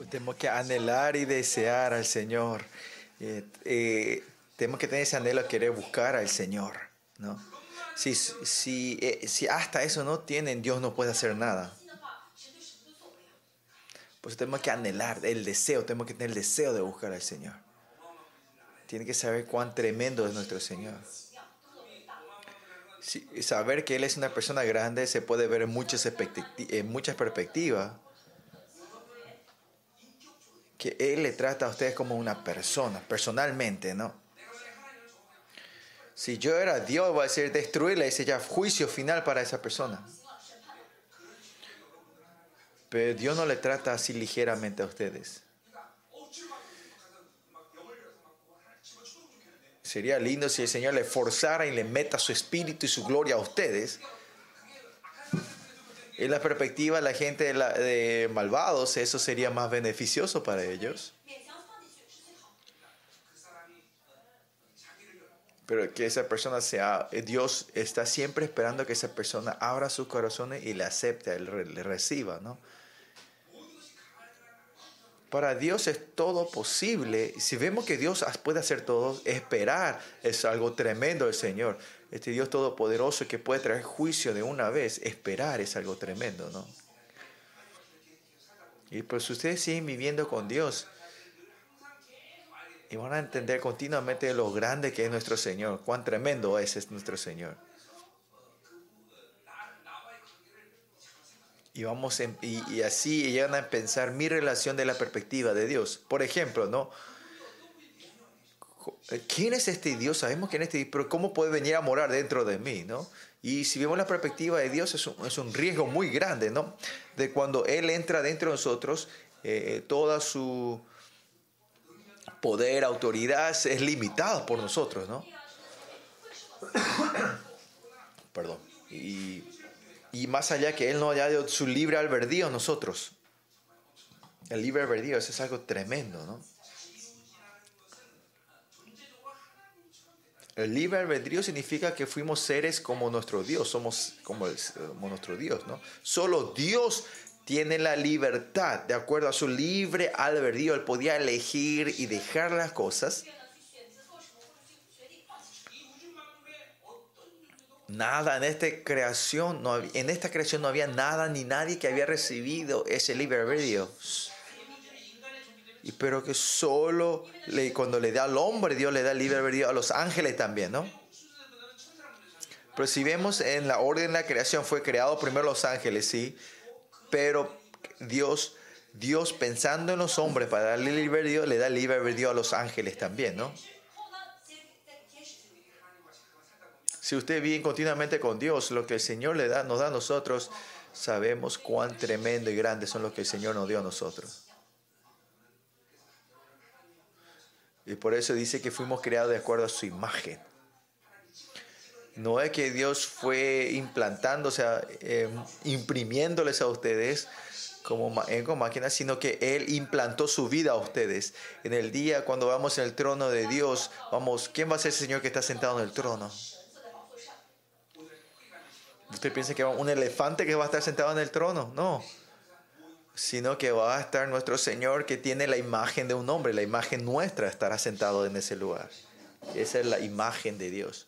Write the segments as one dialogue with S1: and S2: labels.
S1: Pues tenemos que anhelar y desear al Señor. Eh, eh, tenemos que tener ese anhelo de querer buscar al Señor. ¿no? Si, si, eh, si hasta eso no tienen, Dios no puede hacer nada. Pues tenemos que anhelar el deseo, tenemos que tener el deseo de buscar al Señor. Tiene que saber cuán tremendo es nuestro Señor. saber que Él es una persona grande se puede ver en en muchas perspectivas. Que Él le trata a ustedes como una persona, personalmente, ¿no? Si yo era Dios, voy a decir destruirla, ese ya juicio final para esa persona. Pero Dios no le trata así ligeramente a ustedes. Sería lindo si el Señor le forzara y le meta su espíritu y su gloria a ustedes. En la perspectiva de la gente de, malvados, eso sería más beneficioso para ellos. Pero que esa persona sea, Dios está siempre esperando que esa persona abra sus corazones y le acepte, le reciba, ¿no? Para Dios es todo posible. Si vemos que Dios puede hacer todo, esperar es algo tremendo del Señor. Este Dios todopoderoso que puede traer juicio de una vez, esperar es algo tremendo, ¿no? Y pues ustedes siguen viviendo con Dios y van a entender continuamente lo grande que es nuestro Señor, cuán tremendo es, es nuestro Señor. Y, vamos y, así llegan a pensar mi relación de la perspectiva de Dios. Por ejemplo, ¿no? ¿Quién es este Dios? Sabemos quién es este Dios, pero ¿cómo puede venir a morar dentro de mí? ¿no? Y si vemos la perspectiva de Dios, es un, es un riesgo muy grande, ¿no? De cuando Él entra dentro de nosotros, eh, toda su poder, autoridad es limitado por nosotros, ¿no? Perdón. Y y más allá que Él no haya dado su libre albedrío a nosotros. El libre albedrío, eso es algo tremendo, ¿no? El libre albedrío significa que fuimos seres como nuestro Dios, somos como, como, nuestro Dios, ¿no? Solo Dios tiene la libertad, de acuerdo a su libre albedrío, Él podía elegir y dejar las cosas Nada en esta creación, no, en esta creación no había nada ni nadie que había recibido ese libre albedrío. Y pero que solo le, cuando le da al hombre, Dios le da libre albedrío a los ángeles también, ¿no? Pero si vemos en la orden de la creación, fue creado primero los ángeles, sí, pero Dios, Dios pensando en los hombres para darle libre albedrío, le da libre albedrío a los ángeles también, ¿no? Si usted vive continuamente con Dios, lo que el Señor le da, nos da a nosotros, sabemos cuán tremendo y grande son los que el Señor nos dio a nosotros. Y por eso dice que fuimos creados de acuerdo a su imagen. No es que Dios fue implantando, o sea, em, imprimiéndoles a ustedes como, como máquinas, sino que Él implantó su vida a ustedes. En el día cuando vamos en el trono de Dios, vamos, ¿quién va a ser el Señor que está sentado en el trono? Usted piensa que un elefante que va a estar sentado en el trono. No. Sino que va a estar nuestro Señor que tiene la imagen de un hombre. La imagen nuestra estará sentado en ese lugar. Esa es la imagen de Dios.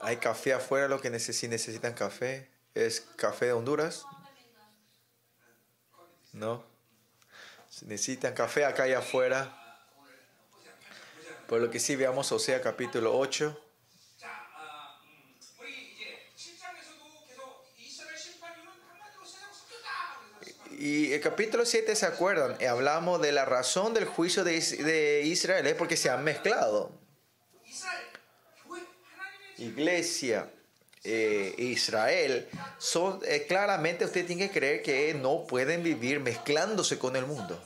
S1: Hay café afuera, lo que necesitan café. ¿Es café de Honduras? No. necesitan café acá y afuera. Por lo que sí veamos Osea capítulo 8. Y el capítulo 7, ¿se acuerdan? Hablamos de la razón del juicio de Israel, es porque se han mezclado iglesia, eh, Israel, son, eh, claramente usted tiene que creer que no pueden vivir mezclándose con el mundo.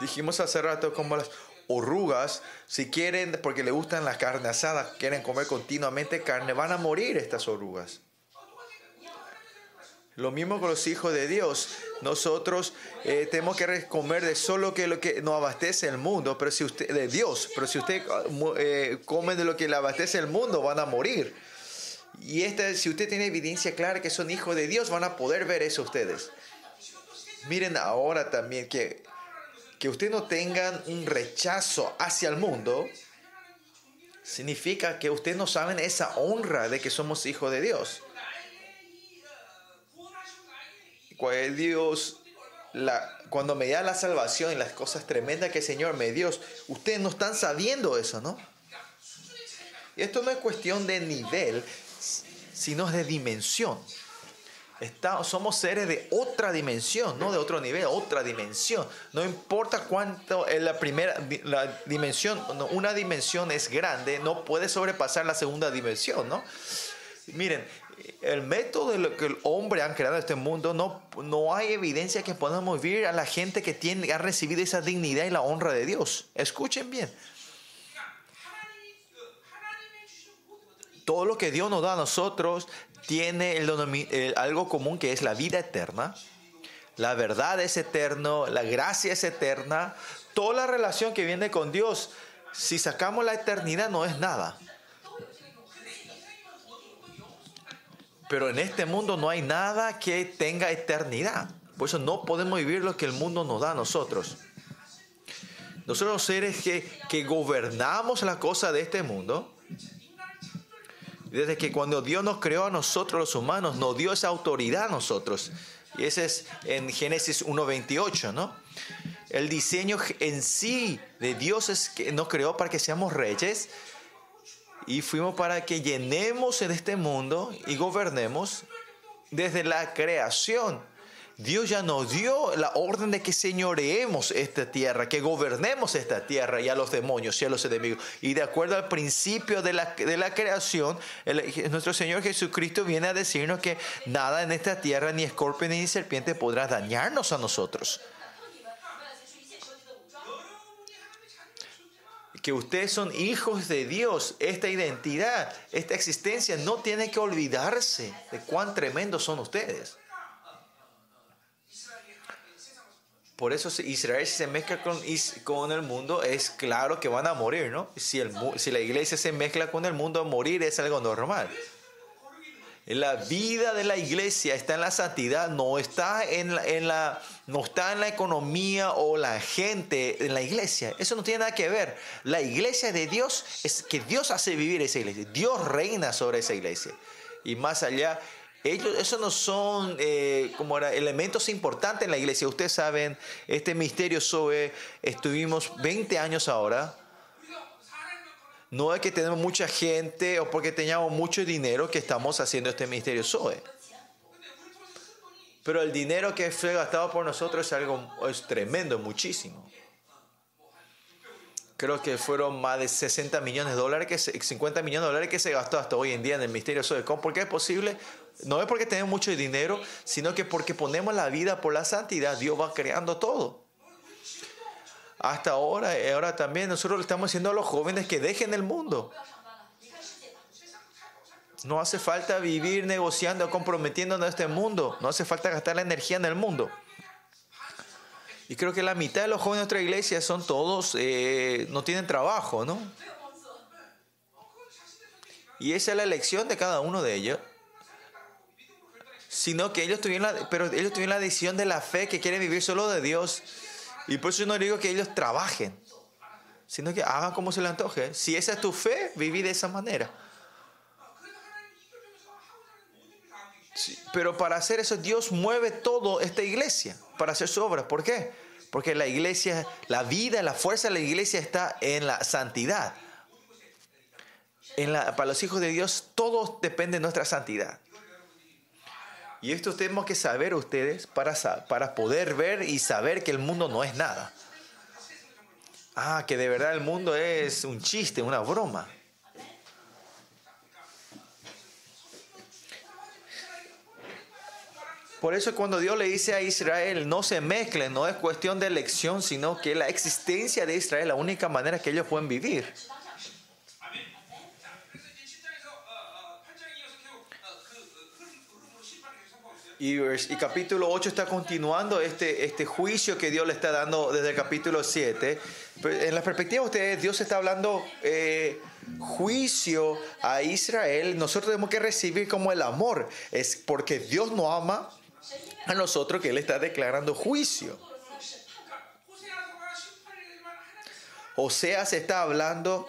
S1: Dijimos hace rato como las orugas, si quieren, porque le gustan las carnes asadas, quieren comer continuamente carne, van a morir estas orugas. Lo mismo con los hijos de Dios. Nosotros eh, tenemos que comer de solo que lo que nos abastece el mundo, pero si usted de Dios, pero si usted eh, come de lo que le abastece el mundo, van a morir. Y esta, si usted tiene evidencia clara que son hijos de Dios, van a poder ver eso ustedes. Miren ahora también que que ustedes no tengan un rechazo hacia el mundo, significa que ustedes no saben esa honra de que somos hijos de Dios. Cuando Dios, la, cuando me da la salvación y las cosas tremendas que el Señor me dio, ustedes no están sabiendo eso, ¿no? Y esto no es cuestión de nivel, sino de dimensión somos seres de otra dimensión, no de otro nivel, otra dimensión. No importa cuánto en la primera la dimensión, una dimensión es grande, no puede sobrepasar la segunda dimensión, ¿no? Miren, el método de lo que el hombre ha creado en este mundo, no, no hay evidencia que podamos vivir a la gente que tiene, ha recibido esa dignidad y la honra de Dios. Escuchen bien. Todo lo que Dios nos da a nosotros tiene algo común que es la vida eterna. La verdad es eterno, la gracia es eterna. Toda la relación que viene con Dios, si sacamos la eternidad, no es nada. Pero en este mundo no hay nada que tenga eternidad. Por eso no podemos vivir lo que el mundo nos da a nosotros. Nosotros seres que, que gobernamos la cosa de este mundo, desde que cuando Dios nos creó a nosotros los humanos, nos dio esa autoridad a nosotros. Y ese es en Génesis 1.28, ¿no? El diseño en sí de Dios es que nos creó para que seamos reyes y fuimos para que llenemos en este mundo y gobernemos desde la creación. Dios ya nos dio la orden de que señoreemos esta tierra, que gobernemos esta tierra y a los demonios y a los enemigos. Y de acuerdo al principio de la, de la creación, nuestro Señor Jesucristo viene a decirnos que nada en esta tierra, ni escorpión ni serpiente, podrá dañarnos a nosotros. Que ustedes son hijos de Dios, esta identidad, esta existencia, no tiene que olvidarse de cuán tremendos son ustedes. Por eso Israel si se mezcla con, con el mundo es claro que van a morir, ¿no? Si, el, si la iglesia se mezcla con el mundo, morir es algo normal. La vida de la iglesia está en la santidad, no está en la, en la, no está en la economía o la gente en la iglesia. Eso no tiene nada que ver. La iglesia de Dios es que Dios hace vivir esa iglesia. Dios reina sobre esa iglesia. Y más allá, ellos, esos no son eh, como era, elementos importantes en la iglesia. Ustedes saben, este misterio Zoe, estuvimos 20 años ahora. No es que tenemos mucha gente o porque teníamos mucho dinero que estamos haciendo este misterio Zoe. Pero el dinero que fue gastado por nosotros es algo es tremendo, muchísimo. Creo que fueron más de 60 millones de dólares, que 50 millones de dólares que se gastó hasta hoy en día en el misterio Zoe. ¿Por qué es posible? No es porque tenemos mucho dinero, sino que porque ponemos la vida por la santidad, Dios va creando todo. Hasta ahora, y ahora también nosotros le estamos diciendo a los jóvenes que dejen el mundo. No hace falta vivir negociando, comprometiéndonos en este mundo. No hace falta gastar la energía en el mundo. Y creo que la mitad de los jóvenes de nuestra iglesia son todos, eh, no tienen trabajo, ¿no? Y esa es la elección de cada uno de ellos sino que ellos tuvieron la, pero ellos tuvieron la decisión de la fe que quieren vivir solo de Dios. Y por eso no digo que ellos trabajen, sino que hagan como se les antoje. Si esa es tu fe, viví de esa manera. pero para hacer eso, Dios mueve todo esta iglesia, para hacer su obra. ¿Por qué? Porque la iglesia, la vida, la fuerza de la iglesia está en la santidad. En la, para los hijos de Dios, todo depende de nuestra santidad. Y esto tenemos que saber ustedes para, para poder ver y saber que el mundo no es nada. Ah, que de verdad el mundo es un chiste, una broma. Por eso cuando Dios le dice a Israel, no se mezclen, no es cuestión de elección, sino que la existencia de Israel es la única manera que ellos pueden vivir. Y, capítulo 8 está continuando este, este juicio que Dios le está dando desde el capítulo 7. En la perspectiva de ustedes, Dios está hablando eh, juicio a Israel. Nosotros tenemos que recibir como el amor. Es porque Dios no ama a nosotros que Él está declarando juicio.
S2: o
S1: Oseas está hablando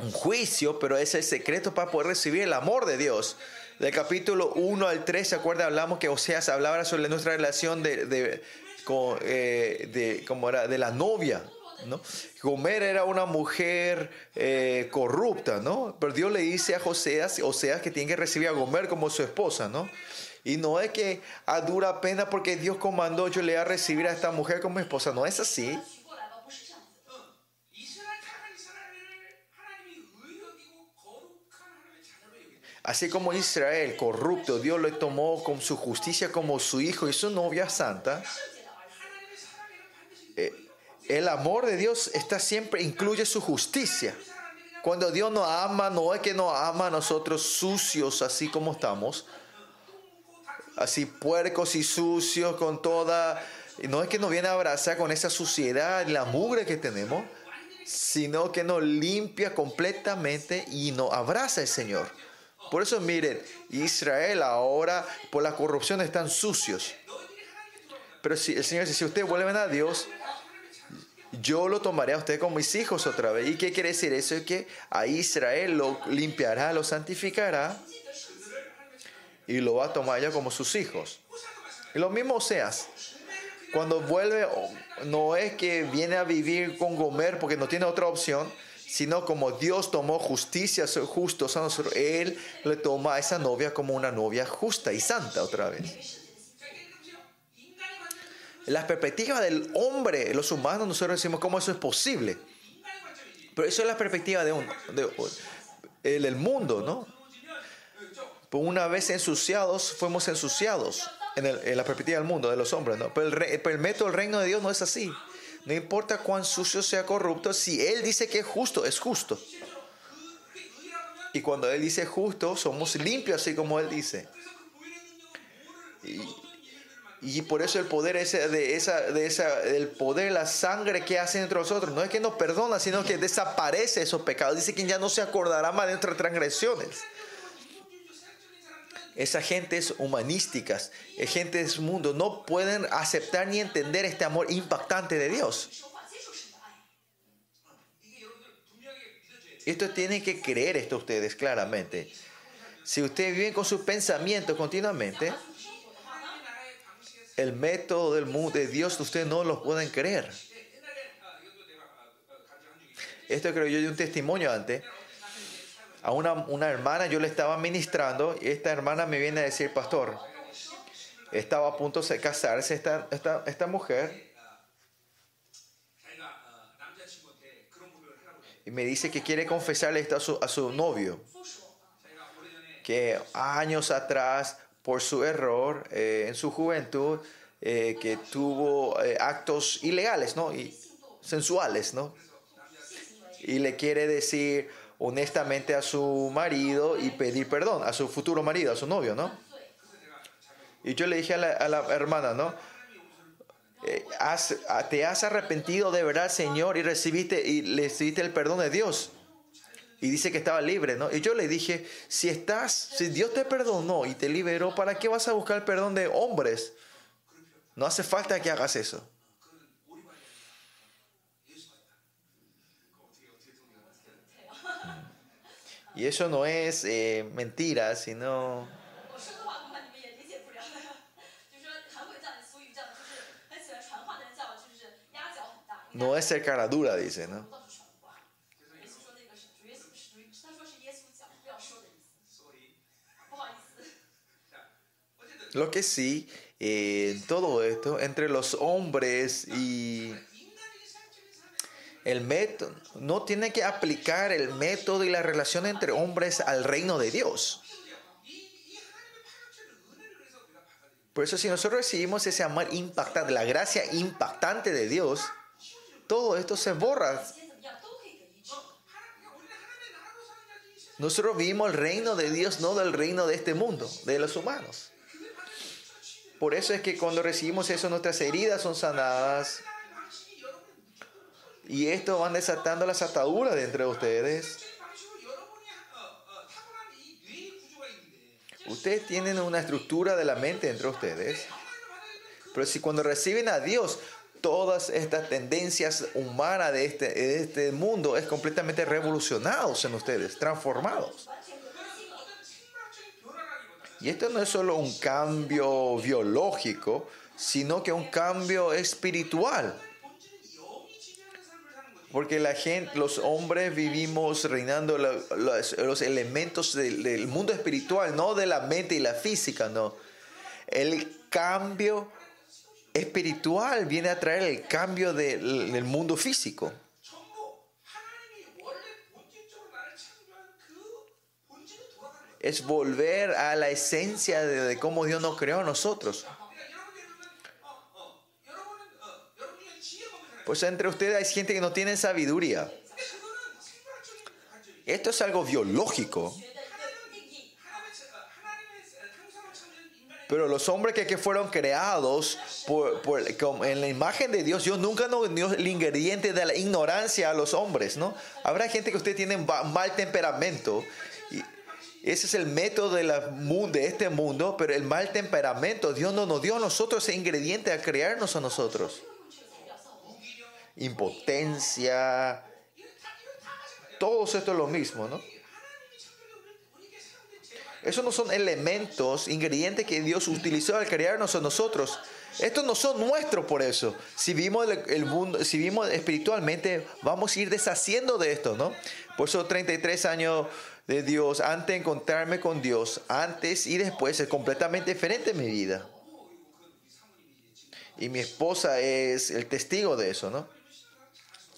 S1: un juicio, pero es el secreto para poder recibir el amor de Dios. Del capítulo 1 al 3, ¿se acuerdan? Hablamos que Oseas hablaba sobre nuestra relación de, de, con, eh, como era, de la novia. ¿no? Gomer era una mujer eh, corrupta, ¿no? Pero Dios le dice a Joseas, Oseas que tiene que recibir a Gomer como su esposa, ¿no? Y no es que a dura pena porque Dios comandó yo le voy a recibir a esta mujer como esposa, no es así. Así como Israel corrupto, Dios le tomó con su justicia como su hijo y su novia santa. Eh, el amor de Dios está siempre, incluye su justicia. Cuando Dios nos ama, no es que nos ama a nosotros sucios así como estamos. Así puercos y sucios con toda... No es que nos viene a abrazar con esa suciedad, la mugre que tenemos, sino que nos limpia completamente y nos abraza el Señor. Por eso miren, Israel ahora por la corrupción están sucios. Pero si el Señor dice, si ustedes vuelven a Dios, yo lo tomaré a ustedes como mis hijos otra vez. ¿Y qué quiere decir eso? Es que a Israel lo limpiará, lo santificará y lo va a tomar ya como sus hijos. Y lo mismo Oseas. Cuando vuelve, no es que viene a vivir con Gomer porque no tiene otra opción, sino como Dios tomó justicia nosotros, Él le toma a esa novia como una novia justa y santa otra vez. La perspectiva del hombre, los humanos, nosotros decimos cómo eso es posible. Pero eso es la perspectiva de un, mundo, ¿no? Pues una vez ensuciados, fuimos ensuciados en, en la perspectiva del mundo, de los hombres, ¿no? Pero el, pero el del reino de Dios no es así. No importa cuán sucio sea corrupto, si Él dice que es justo, es justo. Y cuando Él dice justo, somos limpios así como Él dice. Y, por eso el poder ese, de esa, de esa, el poder, la sangre que hace entre nosotros, no es que nos perdona, sino que desaparece esos pecados. Dice que ya no se acordará más de nuestras transgresiones. Esas gentes humanísticas, gente de mundo, no pueden aceptar ni entender este amor impactante de Dios. Esto tienen que creer esto ustedes claramente. Si ustedes viven con sus pensamientos continuamente, el método del mundo de Dios ustedes no lo pueden creer. Esto creo yo de un testimonio antes a una, una hermana, yo le estaba ministrando y esta hermana me viene a decir, pastor, estaba a punto de casarse esta, esta, esta mujer. Y me dice que quiere confesarle esto a su, a su novio. Que años atrás, por su error eh, en su juventud, eh, que tuvo eh, actos ilegales, ¿no? Y sensuales, ¿no? Y le quiere decir, honestamente a su marido y pedir perdón, a su futuro marido, a su novio, ¿no?
S3: 对
S1: ，Y yo le dije a la, a la hermana, ¿no? Eh, has- ¿Te has arrepentido de verdad, Señor, y recibiste, y recibiste el perdón de Dios? Y dice que estaba libre, ¿no? Y yo le dije, si estás, si Dios te perdonó y te liberó, ¿para qué vas a buscar el perdón de hombres? No hace falta que hagas eso. Y eso no es eh, mentira, sino... No es ser cara dura, dice, ¿no? Lo que sí, eh, en todo esto, entre los hombres y el método, no tiene que aplicar el método y la relación entre hombres al reino de Dios. Por eso si nosotros recibimos ese amor impactante, la gracia impactante de Dios, todo esto se borra. Nosotros vivimos el reino de Dios, no del reino de este mundo, de los humanos. Por eso es que cuando recibimos eso, nuestras heridas son sanadas, y esto van desatando las ataduras dentro de ustedes. Ustedes tienen una estructura de la mente
S2: dentro de ustedes.
S1: Pero si cuando reciben a Dios, todas estas tendencias humanas de este, de este mundo es completamente revolucionados en ustedes, transformados. Y esto no es solo un cambio biológico, sino que un cambio espiritual. Porque la gente, los hombres vivimos reinando los, elementos del, mundo espiritual, no de la mente y la física, no. El cambio espiritual viene a traer el cambio del mundo físico. Es volver a la esencia de, de cómo Dios nos creó a nosotros. Pues entre ustedes hay gente que no tiene sabiduría. Esto es algo biológico. Pero los hombres que, fueron creados en la imagen de Dios, Dios nunca nos dio el ingrediente de la ignorancia a los hombres, ¿no? Habrá gente que usted tiene mal temperamento. Y ese es el método de, de este mundo, pero el mal temperamento, Dios no nos dio a nosotros ese ingrediente a crearnos a nosotros impotencia. Todos esto es lo mismo, ¿no? Esos no son elementos, ingredientes que Dios utilizó al crearnos a nosotros. Estos no son nuestros por eso. Si vimos el, mundo, si vimos espiritualmente, vamos a ir deshaciendo de esto, ¿no? Por eso 33 años de Dios, antes de encontrarme con Dios, antes y después es completamente diferente en mi vida. Y mi esposa es el testigo de eso, ¿no?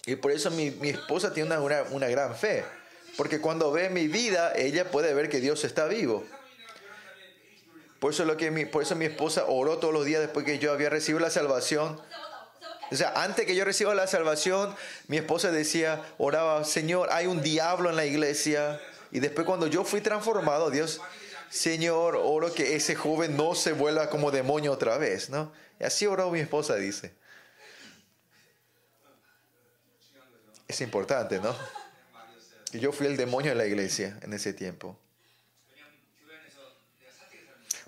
S1: Y por eso mi, mi esposa tiene una, una, gran fe. Porque cuando ve mi vida, ella puede ver que Dios está vivo. Por eso, lo que mi, por eso mi esposa oró todos los días después que yo había recibido la salvación. O sea, antes que yo reciba la salvación, mi esposa decía, oraba, Señor, hay un diablo en la iglesia. Y después cuando yo fui transformado, Dios, Señor, oro que ese joven no se vuelva como demonio otra vez, ¿no? Y así oró mi esposa, dice. Es importante, ¿no? Que yo fui el demonio en la iglesia en ese tiempo.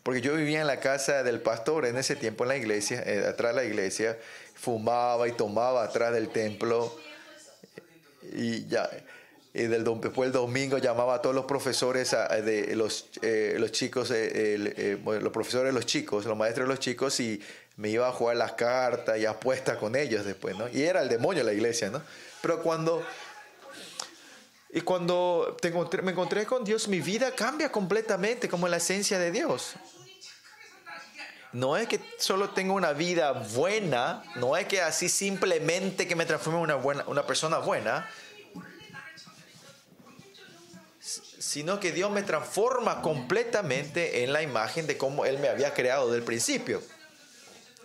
S1: Porque yo vivía en la casa del pastor en ese tiempo en la iglesia, eh, atrás de la iglesia, fumaba y tomaba atrás del templo. Y ya, y del, después el domingo llamaba a todos los profesores, de los, eh, los chicos, eh, los profesores de los chicos, los maestros de los chicos, y me iba a jugar las cartas y apuestas con ellos después, ¿no? Y era el demonio la iglesia, ¿no? Pero cuando y cuando me encontré con Dios, mi vida cambia completamente como la esencia de Dios. No es que solo tengo una vida buena, no es que así simplemente que me transforme en una, buena, una persona buena, sino que Dios me transforma completamente en la imagen de cómo Él me había creado del principio.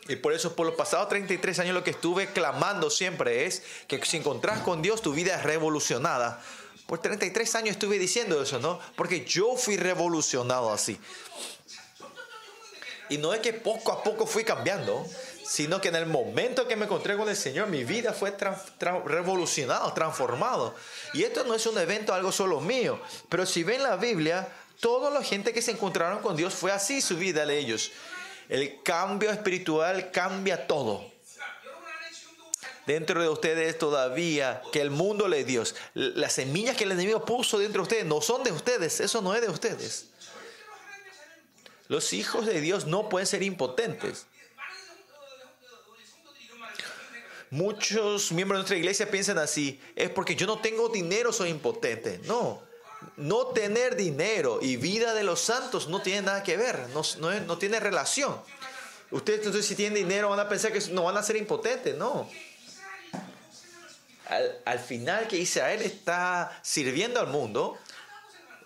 S1: Y por eso, por los pasados 33 años, lo que estuve clamando siempre es que si encontrás con Dios, tu vida es revolucionada. Por 33 años estuve diciendo eso, ¿no? Porque yo fui revolucionado así. Y no es que poco a poco fui cambiando, sino que en el momento que me encontré con el Señor, mi vida fue tran- tran- revolucionado, transformado. Y esto no es un evento, algo solo mío. Pero si ven la Biblia, toda la gente que se encontraron con Dios fue así su vida de ellos. El cambio espiritual cambia todo. Dentro de ustedes todavía que el mundo le dio. Las semillas que el enemigo puso dentro de ustedes no son de ustedes. Eso no es de ustedes. Los hijos de Dios no pueden ser impotentes. Muchos miembros de nuestra iglesia piensan así. Es porque yo no tengo dinero, soy impotente. No. No tener dinero y vida de los santos no tiene nada que ver. No, tiene relación. Ustedes entonces si tienen dinero van a pensar que no van a ser impotentes. No. Al, al final que Israel está sirviendo al mundo,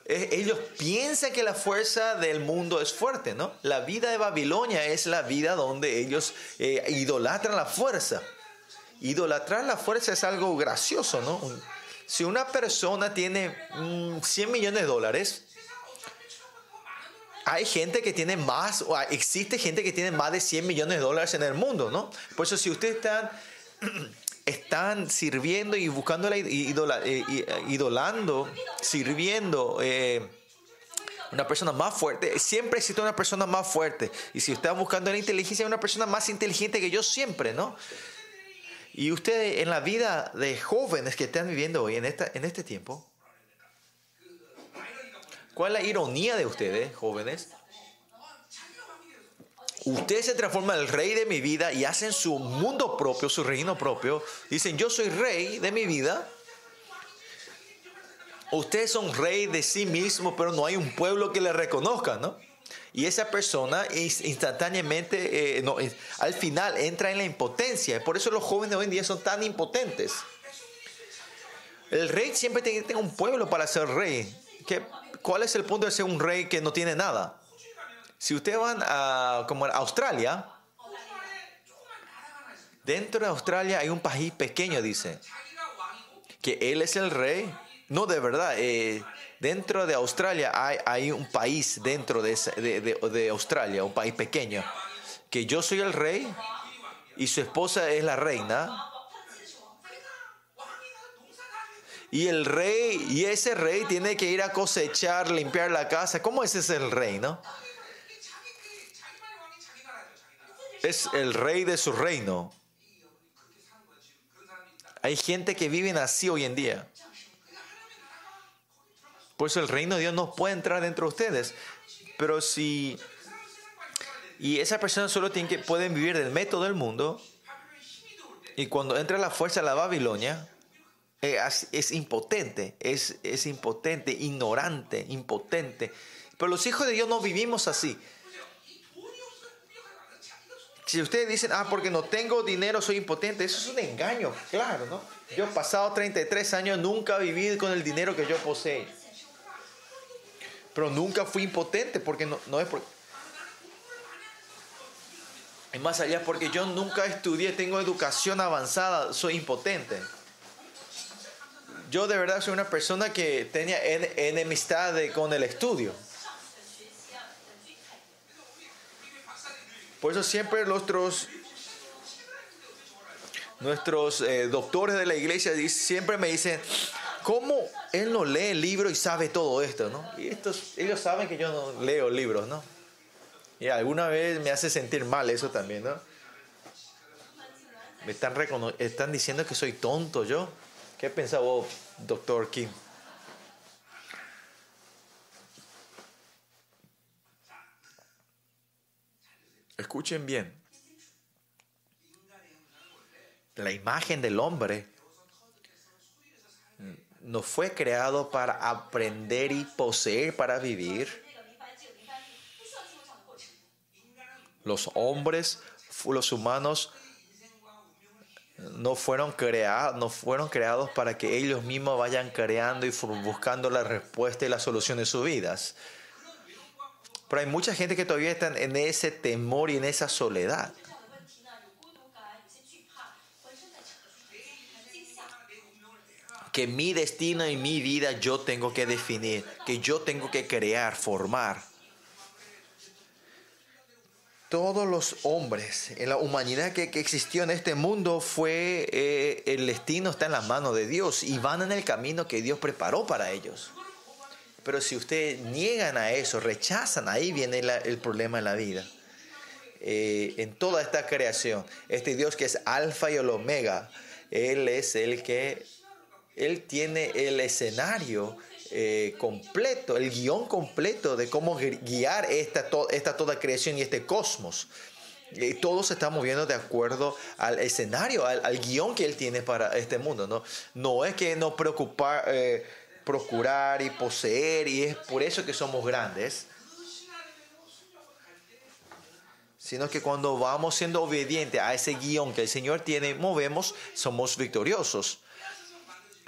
S1: ellos piensan que la fuerza del mundo es fuerte, ¿no? La vida de Babilonia es la vida donde ellos eh, idolatran la fuerza. Idolatrar la fuerza es algo gracioso, ¿no? Si una persona tiene mm, 100 millones de dólares hay gente que tiene más, o existe gente que tiene más de 100 millones de dólares en el mundo, ¿no? Por eso si ustedes están, están sirviendo y buscando la idola, eh, idolando, sirviendo eh, una persona más fuerte, siempre existe una persona más fuerte. Y si están buscando la inteligencia, hay una persona más inteligente que yo siempre, ¿no? Y ustedes en la vida de jóvenes que están viviendo hoy, en, esta, en este tiempo, ¿Cuál es la ironía de ustedes, jóvenes? Ustedes se transforman en el rey de mi vida y hacen su mundo propio, su reino propio. Dicen, yo soy rey de mi vida. Ustedes son rey de sí mismos, pero no hay un pueblo que le reconozca, ¿no? Y esa persona instantáneamente, eh, al final, entra en la impotencia. Por eso los jóvenes hoy en día son tan impotentes. El rey siempre tiene que tener un pueblo para ser rey. ¿Qué, ¿Cuál es el punto de ser un rey que no tiene nada? Si ustedes van a, como Australia, dentro de Australia hay un país pequeño, dice, que él es el rey. No, de verdad, eh, dentro de Australia hay, hay, un país dentro de, de, de Australia, un país pequeño, que yo soy el rey y su esposa es la reina Y el rey, y ese rey tiene que ir a cosechar, limpiar la casa. ¿Cómo ese es el rey, no? Es el rey de su reino. Hay gente que vive así hoy en día. Por eso el reino de Dios no puede entrar dentro de ustedes. Pero si... Y esa persona solo tiene que, pueden vivir del método del mundo. Y cuando entra la fuerza de la Babilonia, eh, es impotente, es, es impotente, ignorante, impotente. Pero los hijos de Dios no vivimos así. Si ustedes dicen, ah, porque no tengo dinero, soy impotente, eso es un engaño, claro, ¿no? Yo he pasado 33 años, nunca viví con el dinero que yo poseo. Pero nunca fui impotente, porque no, no es porque... Y más allá, porque yo nunca estudié, tengo educación avanzada, soy impotente yo de verdad soy una persona que tenía enemistad con el estudio. Por eso siempre nuestros, nuestros eh, doctores de la iglesia siempre me dicen, ¿cómo él no lee el y sabe todo esto? ¿no? Y estos, ellos saben que yo no leo libros, ¿no? Y alguna vez me hace sentir mal eso también, ¿no? Me están, están diciendo que soy tonto yo. ¿Qué pensaba vos, doctor Kim? Escuchen bien. La imagen del hombre no fue creado para aprender y poseer para vivir. Los hombres, los humanos, no fueron, creados, no fueron creados para que ellos mismos vayan creando y buscando la respuesta y la solución de sus vidas. Pero hay mucha gente que todavía está en ese temor y en esa soledad. Que mi destino y mi vida yo tengo que definir, que yo tengo que crear, formar todos los hombres, en la humanidad que, existió en este mundo, fue eh, el destino está en las manos de Dios y van en el camino que Dios preparó para ellos. Pero si ustedes niegan a eso, rechazan, ahí viene el problema en la vida. Eh, en toda esta creación, este Dios que es alfa y el omega, Él es el que, Él tiene el escenario eh, completo, el guion completo de cómo guiar esta, esta toda creación y este cosmos. Y todo se está moviendo de acuerdo al escenario, al, guion que Él tiene para este mundo. No, no es que no preocupar, eh, procurar y poseer, y es por eso que somos grandes, sino que cuando vamos siendo obedientes a ese guion que el Señor tiene, movemos, somos victoriosos.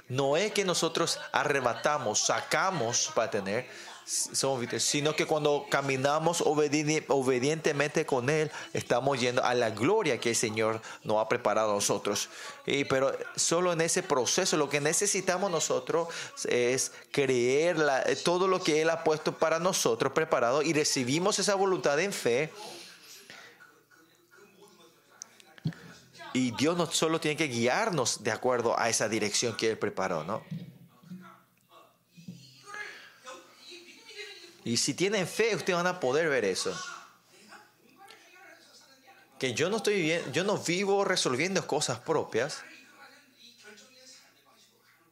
S1: No es que nosotros arrebatamos, sacamos para tener, somos sino que cuando caminamos obedi- obedientemente con Él, estamos yendo a la gloria que el Señor nos ha preparado a nosotros. Y, pero solo en ese proceso lo que necesitamos nosotros es creer todo lo que Él ha puesto para nosotros preparado y recibimos esa voluntad en fe. Y Dios no solo tiene que guiarnos de acuerdo a esa dirección que Él preparó, ¿no? Y si tienen fe, ustedes van a poder ver eso. Que yo no estoy viviendo, yo no vivo resolviendo cosas propias,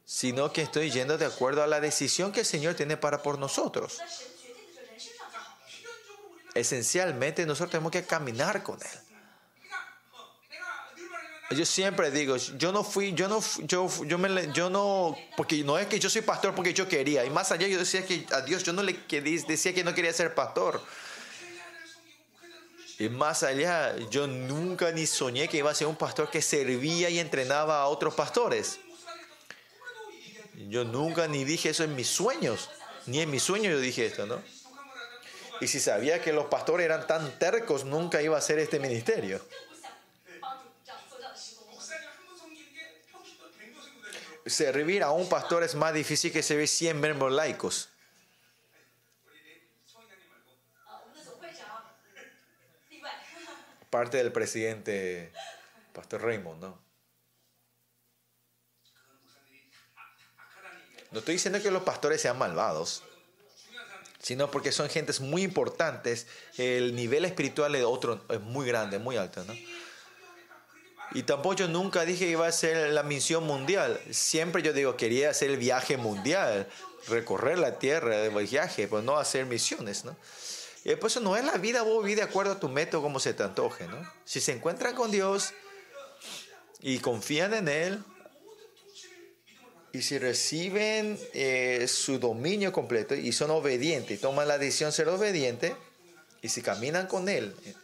S1: sino que estoy yendo de acuerdo a la decisión que el Señor tiene para por nosotros. Esencialmente nosotros tenemos que caminar con Él. Yo siempre digo, yo no fui, yo no, yo, yo, me, yo no, porque no es que yo soy pastor porque yo quería. Y más allá yo decía que a Dios yo no le quería, decía que no quería ser pastor. Y más allá, yo nunca ni soñé que iba a ser un pastor que servía y entrenaba a otros pastores. Yo nunca ni dije eso en mis sueños. Ni en mis sueños yo dije esto, ¿no? Y si sabía que los pastores eran tan tercos, nunca iba a hacer este ministerio. servir a un pastor es más difícil que servir 100 miembros laicos. Parte del presidente, Pastor Raymond, ¿no? No estoy diciendo que los pastores sean malvados, sino porque son gentes muy importantes. El nivel espiritual de otro es muy grande, muy alto, ¿no? Y tampoco yo nunca dije que iba a ser la misión mundial. Siempre yo digo, quería hacer el viaje mundial, recorrer la tierra de viaje, pero no hacer misiones, ¿no? Y por eso no es la vida, vos vivís de acuerdo a tu método como se te antoje, ¿no? Si se encuentran con Dios y confían en Él, y si reciben eh, su dominio completo y son obedientes, toman la decisión de ser obedientes, y si caminan con Él, eh,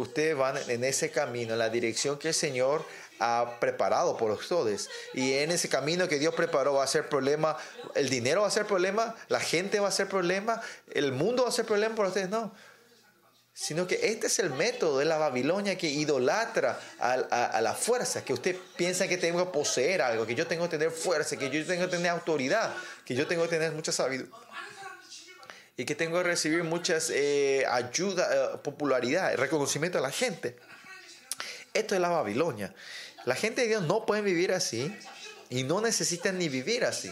S1: ustedes van en ese camino, en la dirección que el Señor ha preparado por ustedes. Y en ese camino que Dios preparó va a ser problema, el dinero va a ser problema, la gente va a ser problema, el mundo va a ser problema para ustedes, no. Sino que este es el método de la Babilonia que idolatra a, a- la fuerza, que usted piensa que tengo que poseer algo, que yo tengo que tener fuerza, que yo tengo que tener autoridad, que yo tengo que tener mucha sabiduría y que tengo que recibir muchas eh, ayuda, eh, popularidad, reconocimiento de la gente. Esto es la Babilonia. La gente de Dios no puede vivir así y no necesitan ni vivir así.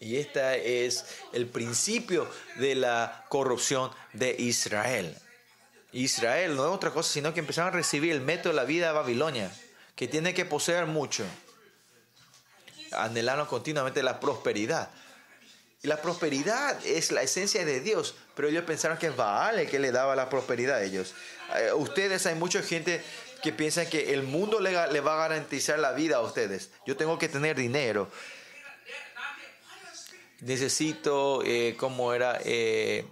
S1: Y este es el principio de la corrupción de Israel. Israel no es otra cosa, sino que empezaron a recibir el método de la vida de Babilonia, que tiene que poseer mucho. Anhelaron continuamente la prosperidad. La prosperidad es la esencia de Dios, pero ellos pensaron que es Baal el que le daba la prosperidad a ellos. Eh, ustedes, hay mucha gente que piensan que el mundo le, va a garantizar la vida a ustedes. Yo tengo que tener dinero. Necesito, eh, como era, eh,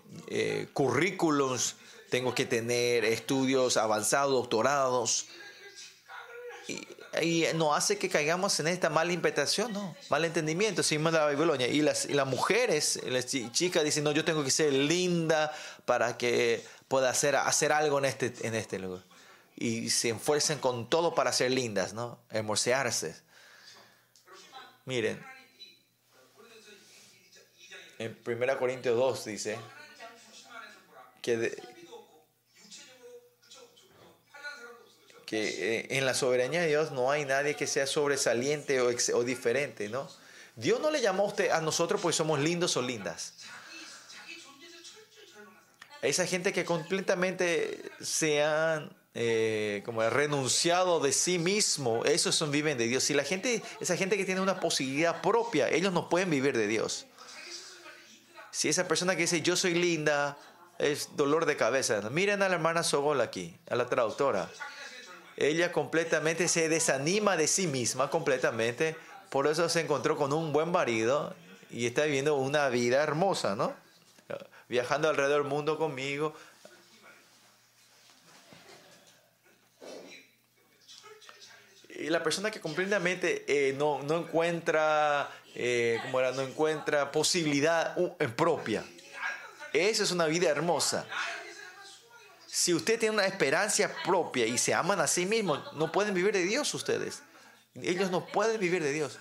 S1: currículums, tengo que tener estudios avanzados, doctorados. Y no hace que caigamos en esta mala interpretación, ¿no? Mal entendimiento, seguimos la Babilonia. Y las, y las mujeres, las chi- chicas dicen, no, yo tengo que ser linda para que pueda hacer, hacer algo en este, en este lugar. Y se esfuerzan con todo para ser lindas, ¿no? Hermosearse. Miren, en 1 Corintios 2 dice que, eh, en la soberanía de Dios no hay nadie que sea sobresaliente o, diferente, ¿no? Dios no le llamó a, usted, a nosotros porque somos lindos o lindas. Esa gente que completamente se han eh, como renunciado de sí mismo, esos son viven de Dios. Si la gente, esa gente que tiene una posibilidad propia, ellos no pueden vivir de Dios. Si esa persona que dice yo soy linda es dolor de cabeza, miren a la hermana Sogol aquí, a la traductora. Ella completamente se desanima de sí misma completamente, por eso se encontró con un buen marido y está viviendo una vida hermosa, ¿no? Viajando alrededor del mundo conmigo. Y la persona que completamente eh, no, no encuentra eh, como era, no encuentra posibilidad uh, propia. Esa es una vida hermosa. Si usted tiene una esperanza propia y se aman a sí mismos, no pueden vivir de Dios ustedes. Ellos no pueden vivir de Dios.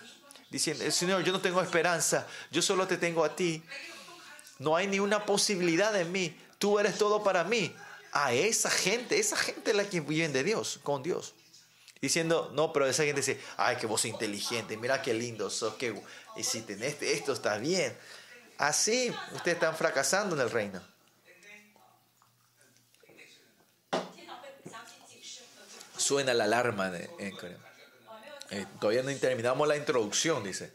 S1: Diciendo, Señor, yo no tengo esperanza, yo solo te tengo a ti. No hay ni una posibilidad en mí. Tú eres todo para mí. A esa gente, esa gente es la que vive de Dios, con Dios. Diciendo, no, pero esa gente dice, ay, que vos inteligente, mira qué lindo sos, que y si tenés esto está bien. Así ustedes están fracasando en el reino. suena la alarma de, en. Eh, todavía no terminamos la introducción, dice.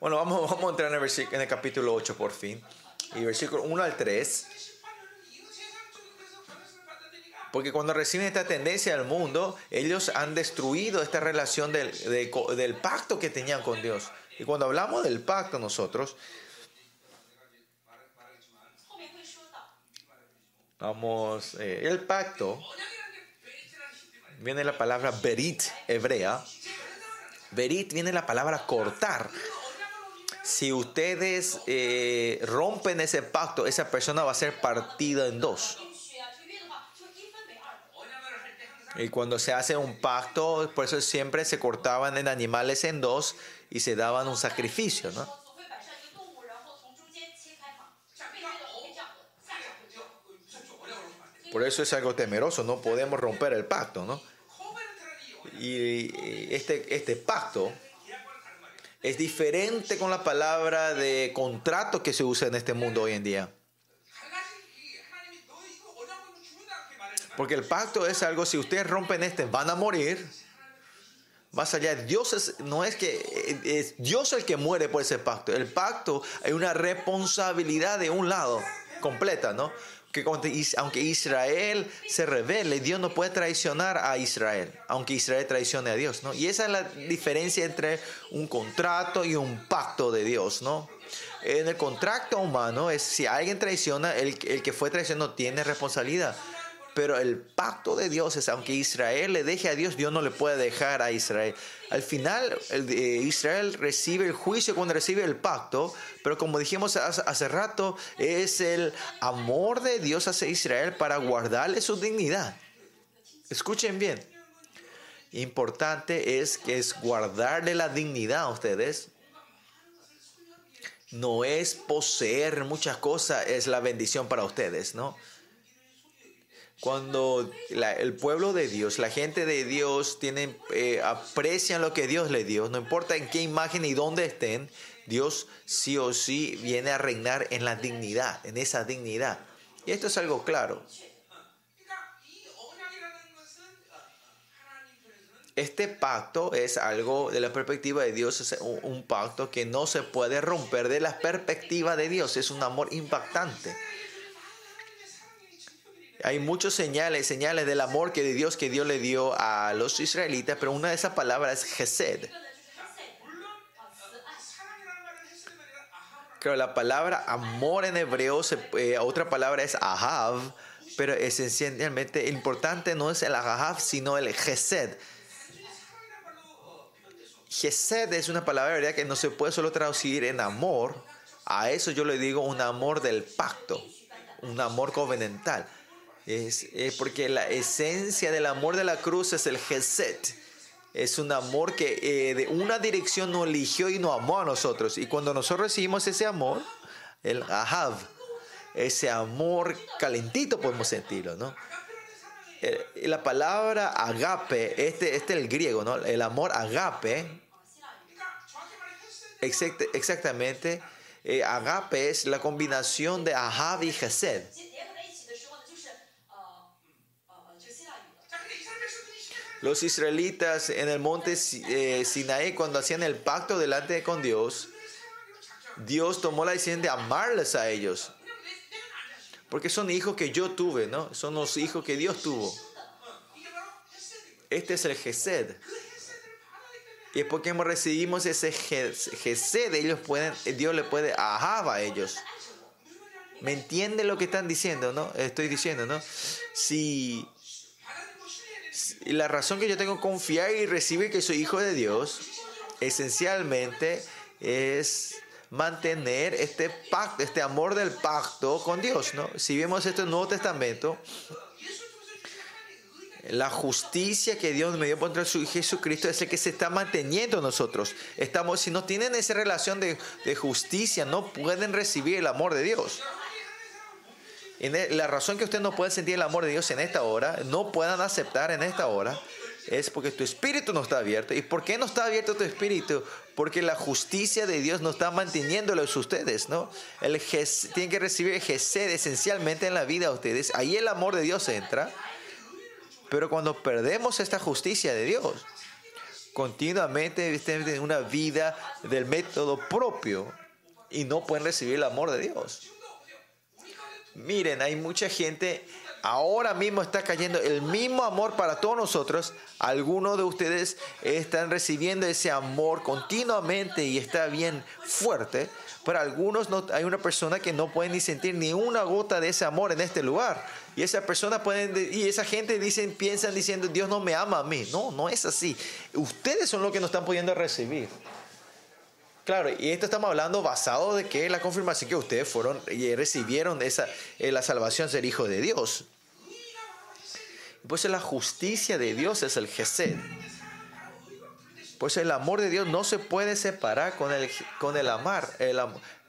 S1: Bueno, vamos, vamos a entrar en el, versículo, en el capítulo 8 por fin. Y versículo 1 al 3. Porque cuando reciben esta tendencia del mundo, ellos han destruido esta relación del, de, del, pacto que tenían con Dios. Y cuando hablamos del pacto nosotros, vamos, eh, el pacto viene la palabra berit hebrea. Berit viene la palabra cortar. Si ustedes eh, rompen ese pacto, esa persona va a ser partida en dos. Y cuando se hace un pacto, por eso siempre se cortaban en animales en dos y se daban un sacrificio, ¿no? Por eso es algo temeroso, no podemos romper el pacto, ¿no? Y este, este pacto es diferente con la palabra de contrato que se usa en este mundo hoy en día. Porque el pacto es algo, si ustedes rompen este, van a morir. Más allá, Dios es, no es que es el que muere por ese pacto. El pacto hay una responsabilidad de un lado completa, ¿no? Que aunque Israel se revele, Dios no puede traicionar a Israel, aunque Israel traicione a Dios, ¿no? Y esa es la diferencia entre un contrato y un pacto de Dios, ¿no? En el contrato humano es si alguien traiciona, el, el que fue traicionado tiene responsabilidad. Pero el pacto de Dios es, aunque Israel le deje a Dios, Dios no le puede dejar a Israel. Al final, eh, Israel recibe el juicio cuando recibe el pacto, pero como dijimos hace, hace rato, es el amor de Dios hacia Israel para guardarle su dignidad. Escuchen bien. Importante es que es guardarle la dignidad a ustedes. No es poseer muchas cosas, es la bendición para ustedes, ¿no? Cuando la, el pueblo de Dios, la gente de Dios, tienen, eh, aprecian lo que Dios le dio, no importa en qué imagen y dónde estén, Dios sí o sí viene a reinar en la dignidad, en esa dignidad. Y esto es algo claro. Este pacto es algo de la perspectiva de Dios, es un, un pacto que no se puede romper de la perspectiva de Dios, es un amor impactante. Hay muchas señales, señales del amor que de Dios que Dios le dio a los israelitas, pero una de esas palabras es Gesed. Claro, la palabra amor en hebreo, eh, otra palabra es ahav, pero esencialmente importante no es el ahav, sino el gesed. Gesed es una palabra ¿verdad? que no se puede solo traducir en amor, a eso yo le digo un amor del pacto, un amor covenantal. Es, es porque la esencia del amor de la cruz es el Geset. Es un amor que eh, de una dirección nos eligió y nos amó a nosotros. Y cuando nosotros recibimos ese amor, el Ahav, ese amor calentito podemos sentirlo, ¿no? Eh, la palabra agape, este, este es el griego, ¿no? El amor agape, exact, exactamente, agape es la combinación de Ahav y Gesed Los israelitas en el monte eh, Sinaí, cuando hacían el pacto delante con Dios, Dios tomó la decisión de amarles a ellos. Porque son hijos que yo tuve, ¿no? Son los hijos que Dios tuvo. Este es el Gesed. Y es porque recibimos ese Gesed, ellos pueden, Dios le puede ajaba a ellos. ¿Me entienden lo que están diciendo, no? Estoy diciendo, ¿no? Si y la razón que yo tengo que confiar y recibir que soy hijo de Dios, esencialmente es mantener este pacto, este amor del pacto con Dios, ¿no? Si vemos esto en el Nuevo Testamento, la justicia que Dios me dio contra su Jesucristo es el que se está manteniendo nosotros. Estamos, si no tienen esa relación de, de justicia, no pueden recibir el amor de Dios. E- la razón que ustedes no pueden sentir el amor de Dios en esta hora, no puedan aceptar en esta hora, es porque tu espíritu no está abierto. ¿Y por qué no está abierto tu espíritu? Porque la justicia de Dios no está manteniéndolos ustedes, ¿no? El jes- tienen que recibir el gesed esencialmente en la vida de ustedes. Ahí el amor de Dios entra. Pero cuando perdemos esta justicia de Dios, continuamente están en una vida del método propio y no pueden recibir el amor de Dios. Miren, hay mucha gente, ahora mismo está cayendo el mismo amor para todos nosotros. Algunos de ustedes están recibiendo ese amor continuamente y está bien fuerte. Para algunos no, hay una persona que no puede ni sentir ni una gota de ese amor en este lugar. Y esa persona pueden, y esa gente dicen, piensan diciendo, Dios no me ama a mí. No, no es así. Ustedes son los que no están pudiendo recibir. Claro, y esto estamos hablando basado de que la confirmación que ustedes fueron y recibieron esa, eh, la salvación ser hijo de Dios. Pues la justicia de Dios es el Gesed. Pues el amor de Dios no se puede separar con el, con el amar. El,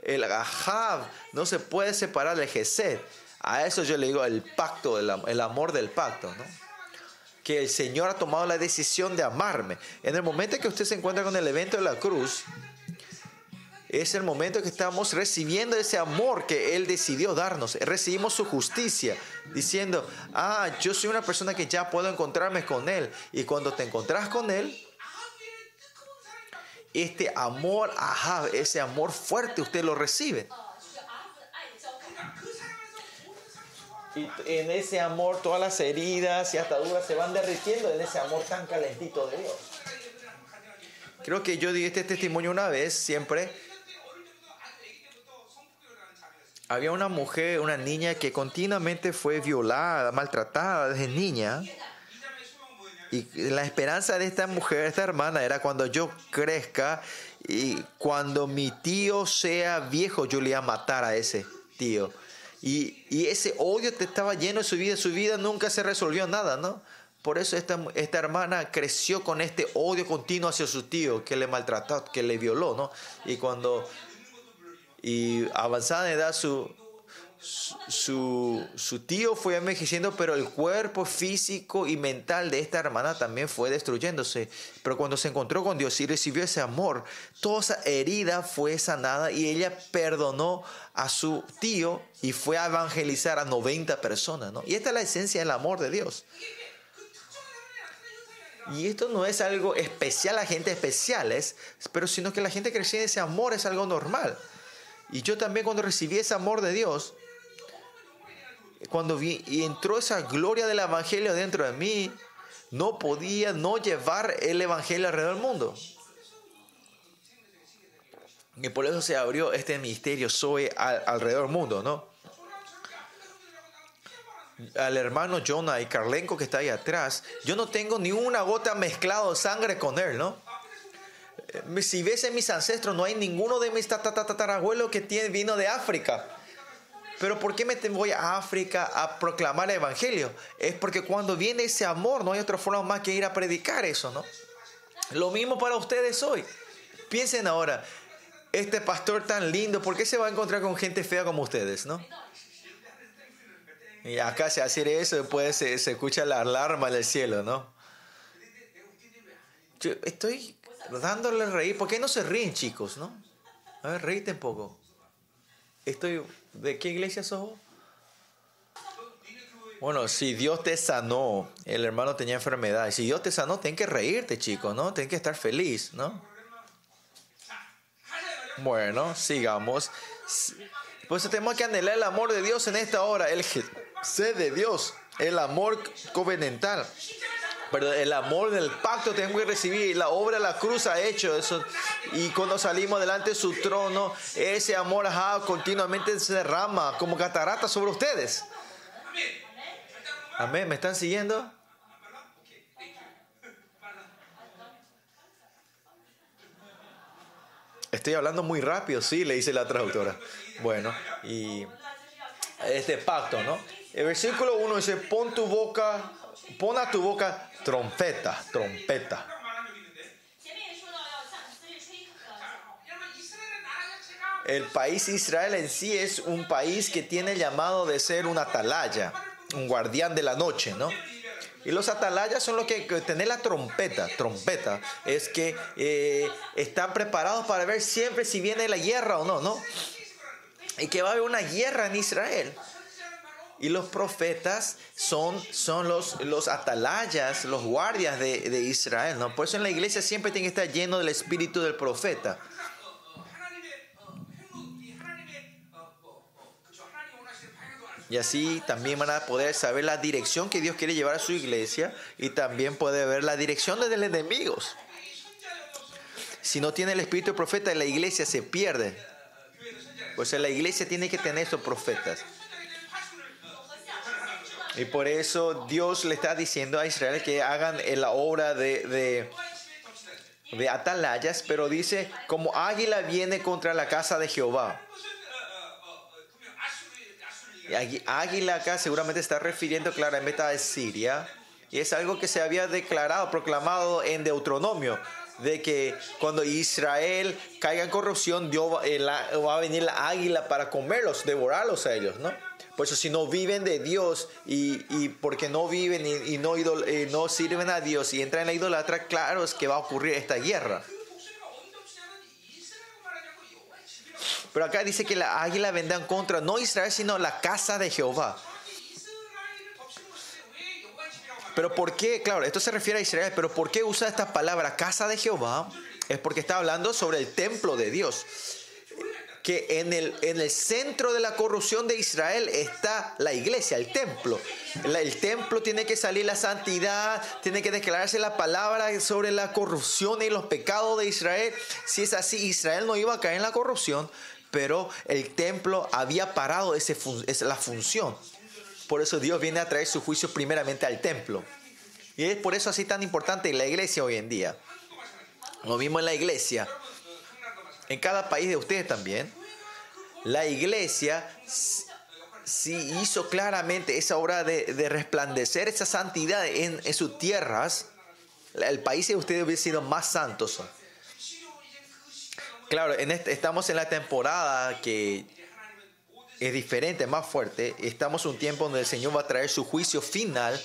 S1: el Ahab no se puede separar del Gesed. A eso yo le digo el pacto, el, am- el amor del pacto. Que el Señor ha tomado la decisión de amarme. En el momento que usted se encuentra con el evento de la cruz, es el momento que estamos recibiendo ese amor que Él decidió darnos. Recibimos su justicia, diciendo, ah, yo soy una persona que ya puedo encontrarme con Él. Y cuando te encontrás con Él, este amor, ajá, ese amor fuerte, usted lo recibe. Y en ese amor todas las heridas y ataduras se van derritiendo en ese amor tan calentito de Dios. Creo que yo di este testimonio una vez, siempre había una mujer, una niña que continuamente fue violada, maltratada desde niña. Y la esperanza de esta mujer, esta hermana, era cuando yo crezca y cuando mi tío sea viejo, yo le iba a matar a ese tío. Y, y ese odio te estaba lleno de su vida, su vida nunca se resolvió nada, ¿no? Por eso esta, esta, hermana creció con este odio continuo hacia su tío que le maltrató, que le violó, ¿no? Y cuando y avanzada en edad, su, su, su tío fue envejeciendo, pero el cuerpo físico y mental de esta hermana también fue destruyéndose. Pero cuando se encontró con Dios y recibió ese amor, toda esa herida fue sanada y ella perdonó a su tío y fue a evangelizar a 90 personas. ¿no? Y esta es la esencia del amor de Dios. Y esto no es algo especial a gente especiales, pero sino que la gente recibe ese amor es algo normal. Y yo también cuando recibí ese amor de Dios, cuando vi y entró esa gloria del evangelio dentro de mí, no podía no llevar el evangelio alrededor del mundo. Y por eso se abrió este misterio Zoe al- alrededor del mundo, ¿no? Al hermano Jonah y Carlenco que está ahí atrás, yo no tengo ni una gota mezclado de sangre con él, ¿no? Eh, Si ves en mis ancestros, no hay ninguno de mis tatarabuelos que vino de África. Pero ¿por qué me voy a África a proclamar el Evangelio? Es porque cuando viene ese amor, no hay otra forma más que ir a predicar eso, ¿no? Lo mismo para ustedes hoy. Piensen ahora, este pastor tan lindo, ¿por qué se va a encontrar con gente fea como ustedes, no? Y acá se hace eso, después se, se escucha la alarma del cielo, ¿no? Yo estoy dándole reír. ¿Por qué no se ríen, chicos, no? A ver, reíte un poco. Estoy. ¿De qué iglesia sos? Bueno, si Dios te sanó, el hermano tenía enfermedad. Si Dios te sanó, ten que reírte, chicos, ¿no? Ten que estar feliz, ¿no? Bueno, sigamos. Por eso tenemos que anhelar el amor de Dios en esta hora, el sed de Dios, el amor covenantal. ¿verdad? El amor del pacto tenemos que recibir. La obra de la cruz ha hecho eso. Y cuando salimos delante de su trono, ese amor ajá, continuamente se derrama como catarata sobre ustedes. Amén. ¿Me están siguiendo? Estoy hablando muy rápido, sí, le dice la traductora. Bueno, y este pacto, ¿no? El versículo 1 dice, pon tu boca, pon a tu boca trompeta, trompeta. El país Israel en sí es un país que tiene llamado de ser un atalaya, un guardián de la noche, ¿no? Y los atalayas son los que, que la trompeta, trompeta, es que eh, están preparados para ver siempre si viene la guerra o no, ¿no? Y que va a haber una guerra en Israel. Y los profetas son, son los, los atalayas, los guardias de, de Israel. ¿no? Por eso en la iglesia siempre tiene que estar lleno del espíritu del profeta. Y así también van a poder saber la dirección que Dios quiere llevar a su iglesia y también puede ver la dirección de los enemigos. Si no tiene el espíritu del profeta, la iglesia se pierde. Pues la iglesia tiene que tener estos profetas. Y por eso Dios le está diciendo a Israel que hagan la obra de, de, atalayas, pero dice, como águila viene contra la casa de Jehová. Y águila acá seguramente está refiriendo claramente a Siria. Y es algo que se había declarado, proclamado en Deuteronomio, de que cuando Israel caiga en corrupción, Dios va, eh, va a venir la águila para comerlos, devorarlos a ellos, ¿no? Por eso si no viven de Dios y, y porque no viven y, no, no sirven a Dios y entran en la idolatra, claro es que va a ocurrir esta guerra. Pero acá dice que la águila vendrá en contra, no Israel, sino la casa de Jehová. Pero ¿por qué? Claro, esto se refiere a Israel, pero ¿por qué usa esta palabra casa de Jehová? Es porque está hablando sobre el templo de Dios. Que en el, en el centro de la corrupción de Israel está la iglesia, el templo. El templo tiene que salir la santidad, tiene que declararse la palabra sobre la corrupción y los pecados de Israel. Si es así, Israel no iba a caer en la corrupción, pero el templo había parado ese esa- la función. Por eso Dios viene a traer su juicio primeramente al templo. Y es por eso así tan importante la iglesia hoy en día. Lo mismo en la iglesia. En cada país de ustedes también. La iglesia sí hizo claramente esa obra de, de resplandecer esa santidad en, sus tierras. El país de ustedes hubiera sido más santos. Claro, estamos en la temporada que es diferente, más fuerte. Estamos en un tiempo donde el Señor va a traer su juicio final.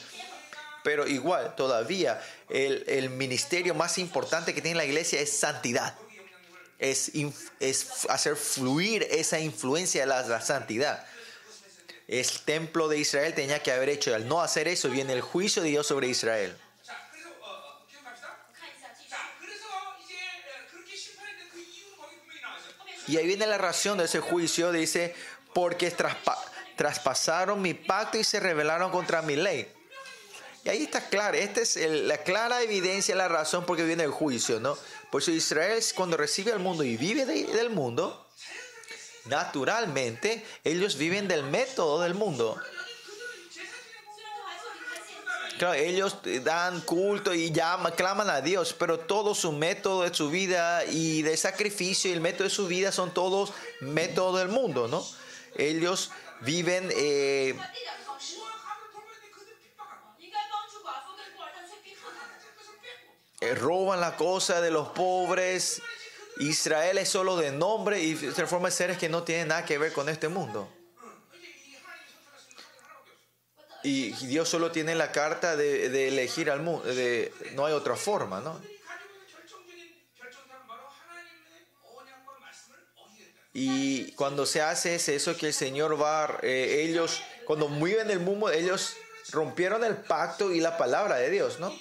S1: Pero igual, todavía, el ministerio más importante que tiene la iglesia es santidad es, hacer fluir esa influencia de la, la santidad. El templo de Israel tenía que haber hecho, al no hacer eso viene el juicio de Dios sobre Israel. Y ahí viene la razón de ese juicio, dice, porque traspa traspasaron mi pacto y se rebelaron contra mi ley. Y ahí está claro, esta es la clara evidencia, la razón por qué viene el juicio, ¿no? Por eso Israel cuando recibe al mundo y vive del mundo, naturalmente ellos viven del método del mundo. Claro, ellos dan culto y llaman, claman a Dios, pero todo su método de su vida y de sacrificio y el método de su vida son todos métodos del mundo, ¿no? Ellos viven eh, Eh, roban la cosa de los pobres. Israel es solo de nombre y se forma seres que no tienen nada que ver con este mundo. Y Dios solo tiene la carta de, elegir al mundo, no hay otra forma, ¿no? Y cuando se hace es eso que el Señor va, eh, ellos, cuando mueven el mundo, ellos rompieron el pacto y la palabra de Dios, ¿no?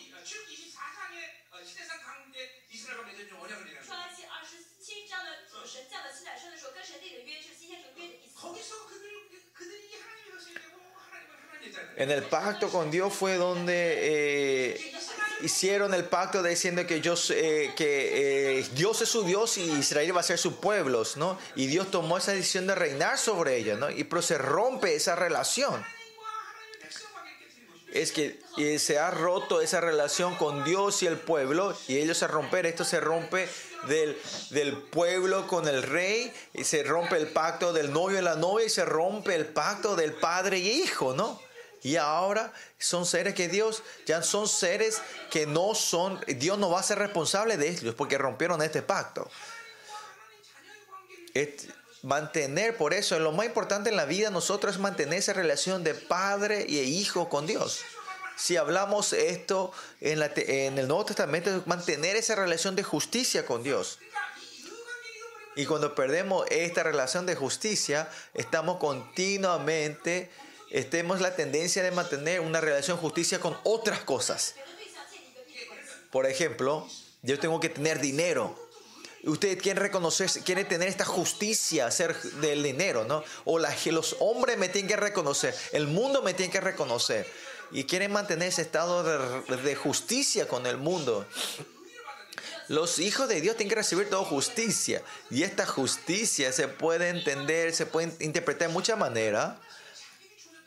S1: En el pacto con Dios fue donde eh, hicieron el pacto diciendo que, eh, eh, Dios es su Dios y Israel va a ser su pueblo, ¿no? Y Dios tomó esa decisión de reinar sobre ellos, ¿no? Y pero se rompe esa relación. Es que se ha roto esa relación con Dios y el pueblo, y ellos a romper, esto se rompe del, del pueblo con el rey, y se rompe el pacto del novio y la novia, y se rompe el pacto del padre y hijo, ¿no? Y ahora son seres que Dios ya son seres que no son Dios no va a ser responsable de ellos porque rompieron este pacto. Mantener, por eso, lo más importante en la vida nosotros es mantener esa relación de padre y hijo con Dios. Si hablamos esto en, en el Nuevo Testamento, es mantener esa relación de justicia con Dios. Y cuando perdemos esta relación de justicia, estamos continuamente, tenemos la tendencia de mantener una relación justicia con otras cosas. Por ejemplo, yo tengo que tener dinero. Usted quiere reconocer, quiere tener esta justicia ser del dinero, ¿no? O la, los hombres me tienen que reconocer, el mundo me tiene que reconocer. Y quieren mantener ese estado de, de justicia con el mundo. Los hijos de Dios tienen que recibir toda justicia. Y esta justicia se puede entender, se puede interpretar de muchas maneras.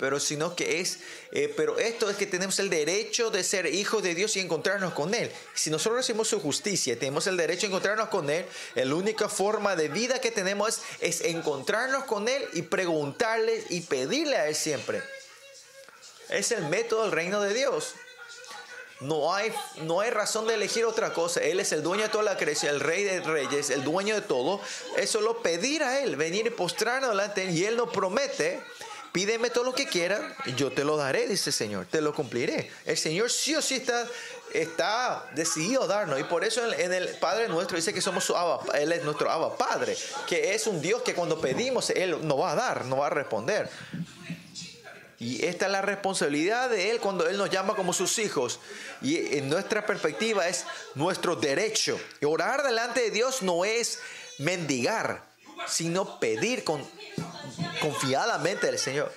S1: Pero sino que es, eh, pero esto es que tenemos el derecho de ser hijos de Dios y encontrarnos con Él. Si nosotros recibimos su justicia, tenemos el derecho de encontrarnos con Él, la única forma de vida que tenemos es, es encontrarnos con Él y preguntarle y pedirle a Él siempre. Es el método del reino de Dios. No hay, no hay razón de elegir otra cosa. Él es el dueño de toda la creación, el rey de reyes, el dueño de todo. Es solo pedir a Él, venir y postrarnos delante. Y Él nos promete, pídeme todo lo que quieras, yo te lo daré, dice el Señor, te lo cumpliré. El Señor sí o sí está, está decidido a darnos. Y por eso en, el Padre nuestro dice que somos su Abba, Él es nuestro Abba Padre, que es un Dios que cuando pedimos, Él nos va a dar, nos va a responder. Y esta es la responsabilidad de Él cuando Él nos llama como sus hijos. Y en nuestra perspectiva es nuestro derecho. Y orar delante de Dios no es mendigar, sino pedir con, confiadamente al Señor.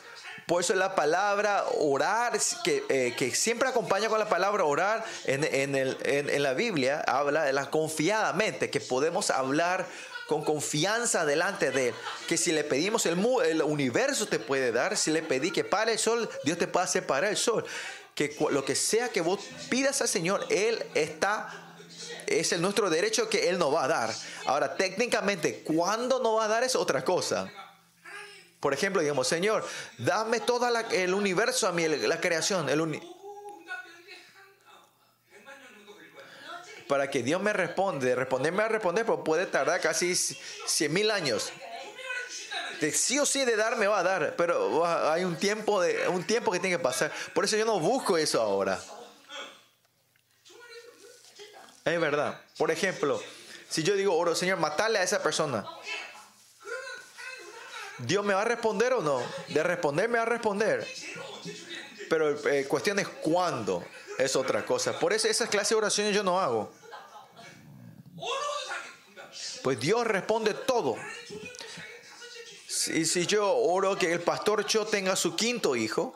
S1: Por eso la palabra orar, que, eh, que siempre acompaña con la palabra orar en, en el- en- la Biblia, habla de la confiadamente, que podemos hablar con confianza delante de Él. Que si le pedimos el, el universo te puede dar, si le pedí que pare el sol, Dios te puede hacer el sol. Que lo que sea que vos pidas al Señor, Él está es el nuestro derecho que Él nos va a dar. Ahora, técnicamente, ¿cuándo nos va a dar es otra cosa? Por ejemplo, digamos, Señor, dame todo el universo a mí, la creación, el uni para que Dios me responde, responderme a responder, pero puede tardar casi 100 mil años. De sí o sí de dar me va a dar, pero hay un tiempo, de, un tiempo que tiene que pasar. Por eso yo no busco eso ahora. Es verdad. Por ejemplo, si yo digo, Señor, matale a esa persona. ¿Dios me va a responder o no? De responder me va a responder. Pero eh, cuestión es cuándo, es otra cosa. Por eso esas clases de oraciones yo no hago. Pues Dios responde todo. Si, si yo oro que el pastor Cho tenga su quinto hijo,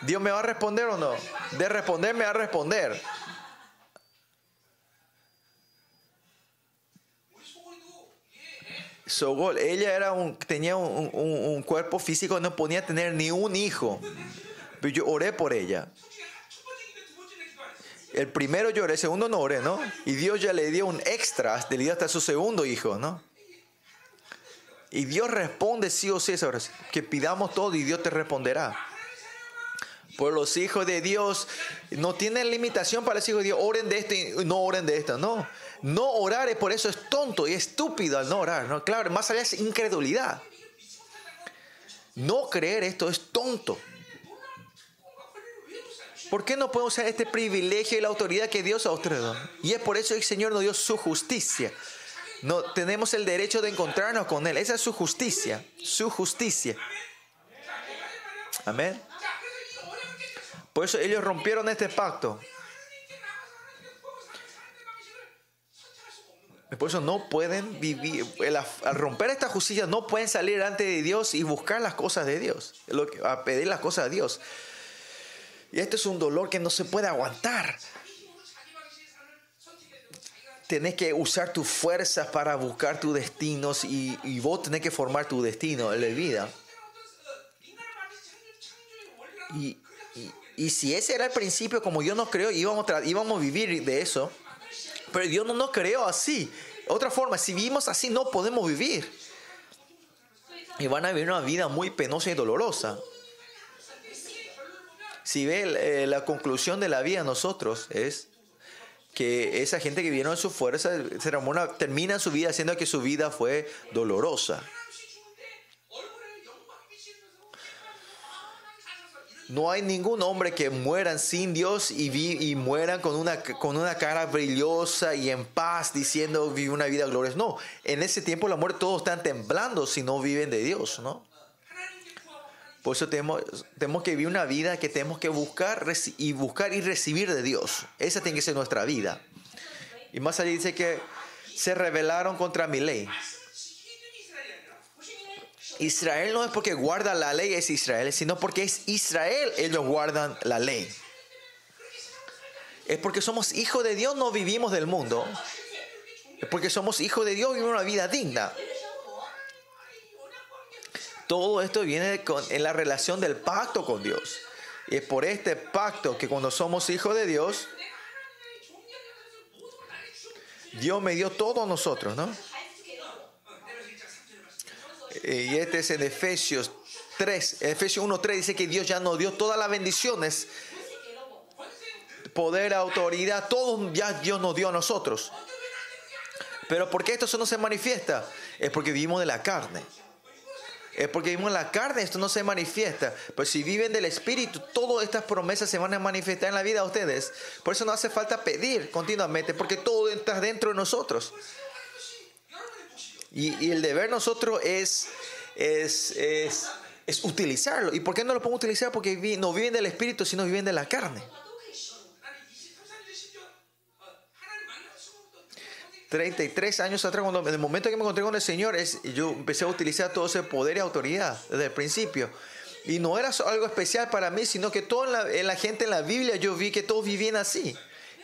S1: ¿Dios me va a responder o no? De responder me va a responder. Sogol, ella era un, tenía un, un, cuerpo físico, no podía tener ni un hijo. Pero yo oré por ella. El primero lloré, el segundo no oré, ¿no? Y Dios ya le dio un extra, le dio hasta su segundo hijo, ¿no? Y Dios responde sí o sí esa oración. Que pidamos todo y Dios te responderá. Por los hijos de Dios no tienen limitación para los hijos de Dios. Oren de esto y no oren de esto, no. No orar es por eso es tonto y estúpido al no orar. ¿no? Claro, más allá es incredulidad. No creer esto es tonto. ¿Por qué no podemos usar este privilegio y la autoridad que Dios ha otorgado? Y es por eso el Señor nos dio su justicia. No, tenemos el derecho de encontrarnos con Él. Esa es su justicia. Su justicia. Amén. Por eso ellos rompieron este pacto. Por eso no pueden vivir, al romper esta justicia, no pueden salir ante de Dios y buscar las cosas de Dios, a pedir las cosas a Dios. Y este es un dolor que no se puede aguantar. Tenés que usar tus fuerzas para buscar tus destinos y, y vos tenés que formar tu destino en la vida. Y, y, si ese era el principio, como yo no creo, íbamos, íbamos a vivir de eso. Pero Dios no nos creó así. Otra forma, si vivimos así, no podemos vivir. Y van a vivir una vida muy penosa y dolorosa. Si ve eh, la conclusión de la vida nosotros es que esa gente que vieron su fuerza termina su vida haciendo que su vida fue dolorosa. No hay ningún hombre que mueran sin Dios y, vi, y mueran con una, con una cara brillosa y en paz diciendo vive una vida gloriosa. No, en ese tiempo la muerte todos están temblando si no viven de Dios, ¿no? Por eso tenemos, tenemos que vivir una vida que tenemos que buscar y buscar y recibir de Dios. Esa tiene que ser nuestra vida. Y más allá dice que se rebelaron contra mi ley. Israel no es porque guarda la ley es Israel, sino porque es Israel ellos guardan la ley. Es porque somos hijos de Dios, no vivimos del mundo. Es porque somos hijos de Dios, vivimos una vida digna. Todo esto viene con, en la relación del pacto con Dios. Y es por este pacto que cuando somos hijos de Dios, Dios me dio todo a nosotros, ¿no? Eh, y este es en Efesios 3. Efesios 1.3 dice que Dios ya nos dio todas las bendiciones. Poder, autoridad, todo ya Dios nos dio a nosotros. Pero ¿por qué esto eso no se manifiesta? Es porque vivimos de la carne. Es porque vivimos en la carne, esto no se manifiesta. Pero si viven del Espíritu, todas estas promesas se van a manifestar en la vida de ustedes. Por eso no hace falta pedir continuamente, porque todo está dentro de nosotros. Y, y el deber nosotros es, es, es, es, utilizarlo. ¿Y por qué no lo podemos utilizar? Porque vi, no viven del espíritu, sino viven de la carne. 33 años atrás, cuando, en el momento que me encontré con el Señor, es, yo empecé a utilizar todo ese poder y autoridad desde el principio. Y no era algo especial para mí, sino que toda la, en la gente en la Biblia yo vi que todos vivían así.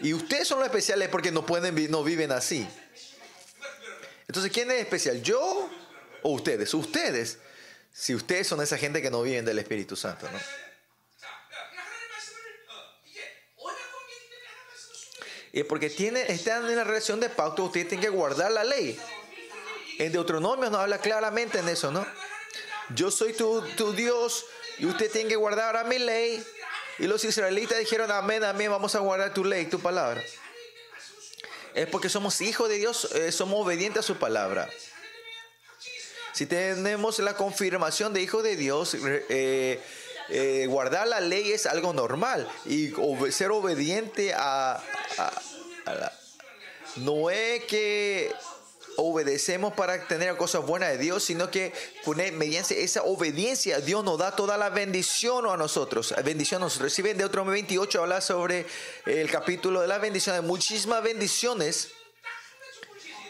S1: Y ustedes son los especiales porque no, pueden, no viven así. Entonces, ¿quién es especial? ¿Yo o ustedes? Ustedes, si ustedes son esa gente que no viven del Espíritu Santo, ¿no? Y porque tiene, están en la relación de pacto, ustedes tienen que guardar la ley. En Deuteronomio nos habla claramente en eso, ¿no? Yo soy tu, tu Dios y usted tiene que guardar ahora mi ley. Y los israelitas dijeron, amén, amén, vamos a guardar tu ley, tu palabra. Es porque somos hijos de Dios, eh, somos obedientes a su palabra. Si tenemos la confirmación de hijos de Dios, eh, eh, guardar la ley es algo normal. Y ser obediente a la- no es que obedecemos para tener cosas buenas de Dios, sino que mediante esa obediencia Dios nos da toda la bendición a nosotros. Bendición a nosotros. Si ven Deuteronomio 28 habla sobre el capítulo de la bendición, hay muchísimas bendiciones.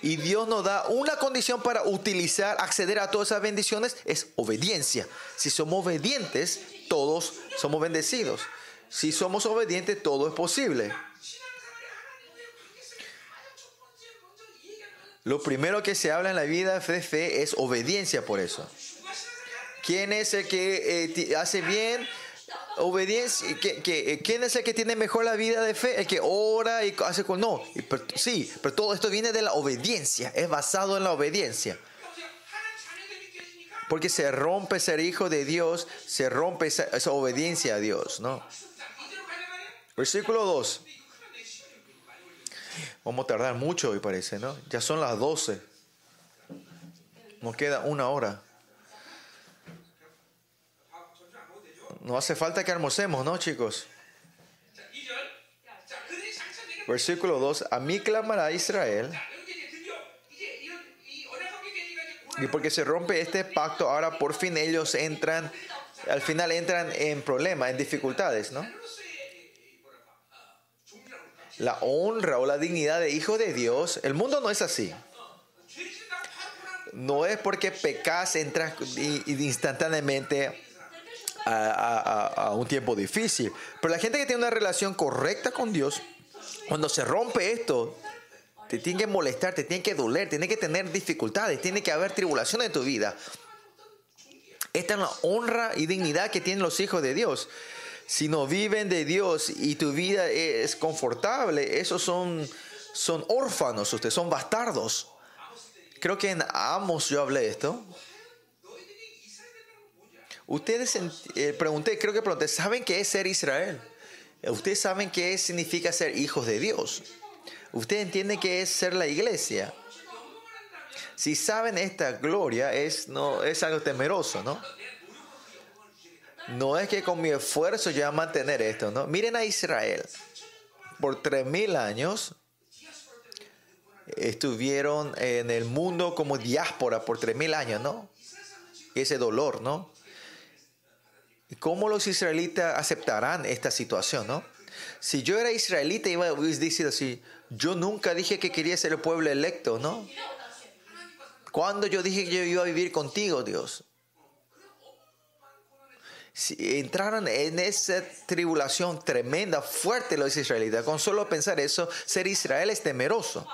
S1: Y Dios nos da una condición para utilizar, acceder a todas esas bendiciones, es obediencia. Si somos obedientes, todos somos bendecidos. Si somos obedientes, todo es posible. Lo primero que se habla en la vida de fe es obediencia por eso. ¿Quién es el que eh, hace bien? Obediencia. ¿Qué, eh, quién es el que tiene mejor la vida de fe? El que ora y hace con... No, sí, pero todo esto viene de la obediencia. Es basado en la obediencia. Porque se rompe ser hijo de Dios, se rompe esa, obediencia a Dios, ¿no? Versículo 2. Vamos a tardar mucho hoy parece, ¿no? Ya son las 12. Nos queda una hora. No hace falta que almorcemos, ¿no, chicos? Versículo 2. A mí clamará Israel. Y porque se rompe este pacto, ahora por fin ellos entran, al final entran en problemas, en dificultades, ¿no? la honra o la dignidad de hijo de Dios, el mundo no es así. No es porque pecas entras instantáneamente a, a, un tiempo difícil. Pero la gente que tiene una relación correcta con Dios, cuando se rompe esto, te tiene que molestar, te tiene que doler, tiene que tener dificultades, tiene que haber tribulación en tu vida. Esta es la honra y dignidad que tienen los hijos de Dios si no viven de Dios y tu vida es confortable, esos son, son órfanos, ustedes son bastardos. Creo que en Amos yo hablé de esto. Ustedes eh, pregunté, creo que pregunté, ¿saben qué es ser Israel? Ustedes saben qué significa ser hijos de Dios. Ustedes entienden qué es ser la iglesia. Si saben esta gloria, es, no, es algo temeroso, ¿no? No es que con mi esfuerzo yo voy a mantener esto, ¿no? Miren a Israel. Por tres mil años estuvieron en el mundo como diáspora por tres mil años, ¿no? Ese dolor, ¿no? ¿Y ¿Cómo los israelitas aceptarán esta situación, no? Si yo era israelita, iba a decir así, yo nunca dije que quería ser el pueblo electo, ¿no? Cuando yo dije que yo iba a vivir contigo, Dios entraron en esa tribulación tremenda, fuerte los israelitas. Con solo pensar eso, ser Israel es temeroso.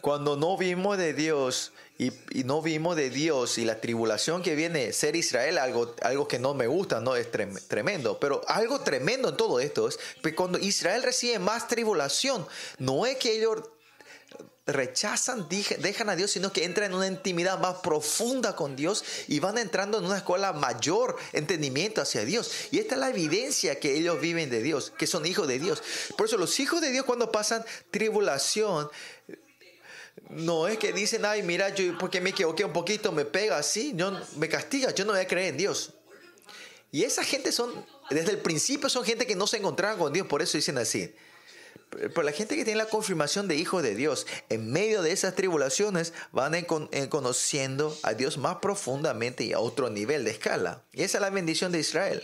S1: Cuando no vimos de Dios y, y no vimos de Dios y la tribulación que viene, ser Israel, algo, algo que no me gusta, no es trem, tremendo. Pero algo tremendo en todo esto es que cuando Israel recibe más tribulación, no es que ellos rechazan, dejan a Dios, sino que entran en una intimidad más profunda con Dios y van entrando en una escuela mayor entendimiento hacia Dios. Y esta es la evidencia que ellos viven de Dios, que son hijos de Dios. Por eso los hijos de Dios cuando pasan tribulación, no es que dicen, ay, mira, yo porque me equivoqué un poquito, me pega así, yo, me castiga, yo no voy a creer en Dios. Y esa gente son, desde el principio son gente que no se encontraban con Dios, por eso dicen así. Pero la gente que tiene la confirmación de hijos de Dios, en medio de esas tribulaciones, van en conociendo a Dios más profundamente y a otro nivel de escala. Y esa es la bendición de Israel.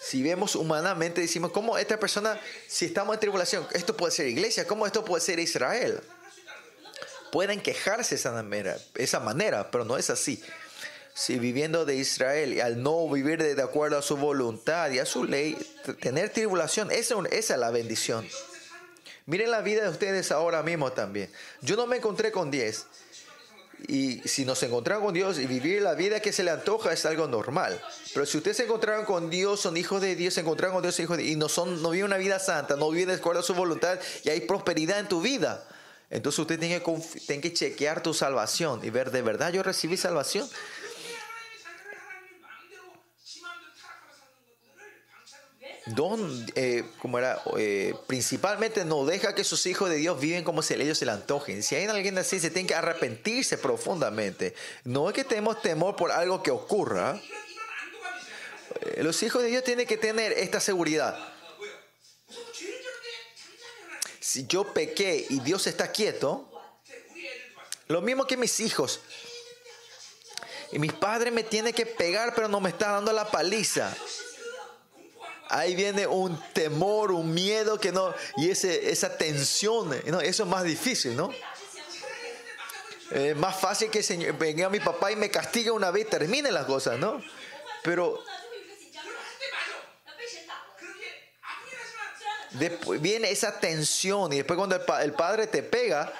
S1: Si vemos humanamente, decimos, ¿cómo esta persona, si estamos en tribulación, esto puede ser iglesia, cómo esto puede ser Israel? Pueden quejarse de esa manera, esa manera pero no es así. Si viviendo de Israel y al no vivir de, acuerdo a su voluntad y a su ley, tener tribulación, esa, es la bendición. Miren la vida de ustedes ahora mismo también. Yo no me encontré con 10. Y si nos encontramos con Dios y vivir la vida que se le antoja es algo normal. Pero si ustedes se encontraron con Dios, son hijos de Dios, se encontraron con Dios hijos de, y no, son, no viven una vida santa, no viven de acuerdo a su voluntad y hay prosperidad en tu vida. Entonces usted tiene que, tiene que chequear tu salvación y ver, ¿de verdad yo recibí salvación? don, eh, como era, eh, principalmente no deja que sus hijos de Dios viven como si ellos se le antojen. Si hay alguien así, se tiene que arrepentirse profundamente. No es que tenemos temor por algo que ocurra. Eh, los hijos de Dios tienen que tener esta seguridad. Si yo pequé y Dios está quieto, lo mismo que mis hijos. Y mis padres me tienen que pegar, pero no me está dando la paliza ahí viene un temor, un miedo que no, y ese, esa tensión, ¿no? eso es más difícil, ¿no? Eh, más fácil que señor, venga mi papá y me castigue una vez y termine las cosas, ¿no? Pero después viene esa tensión y después cuando el, pa el padre te pega,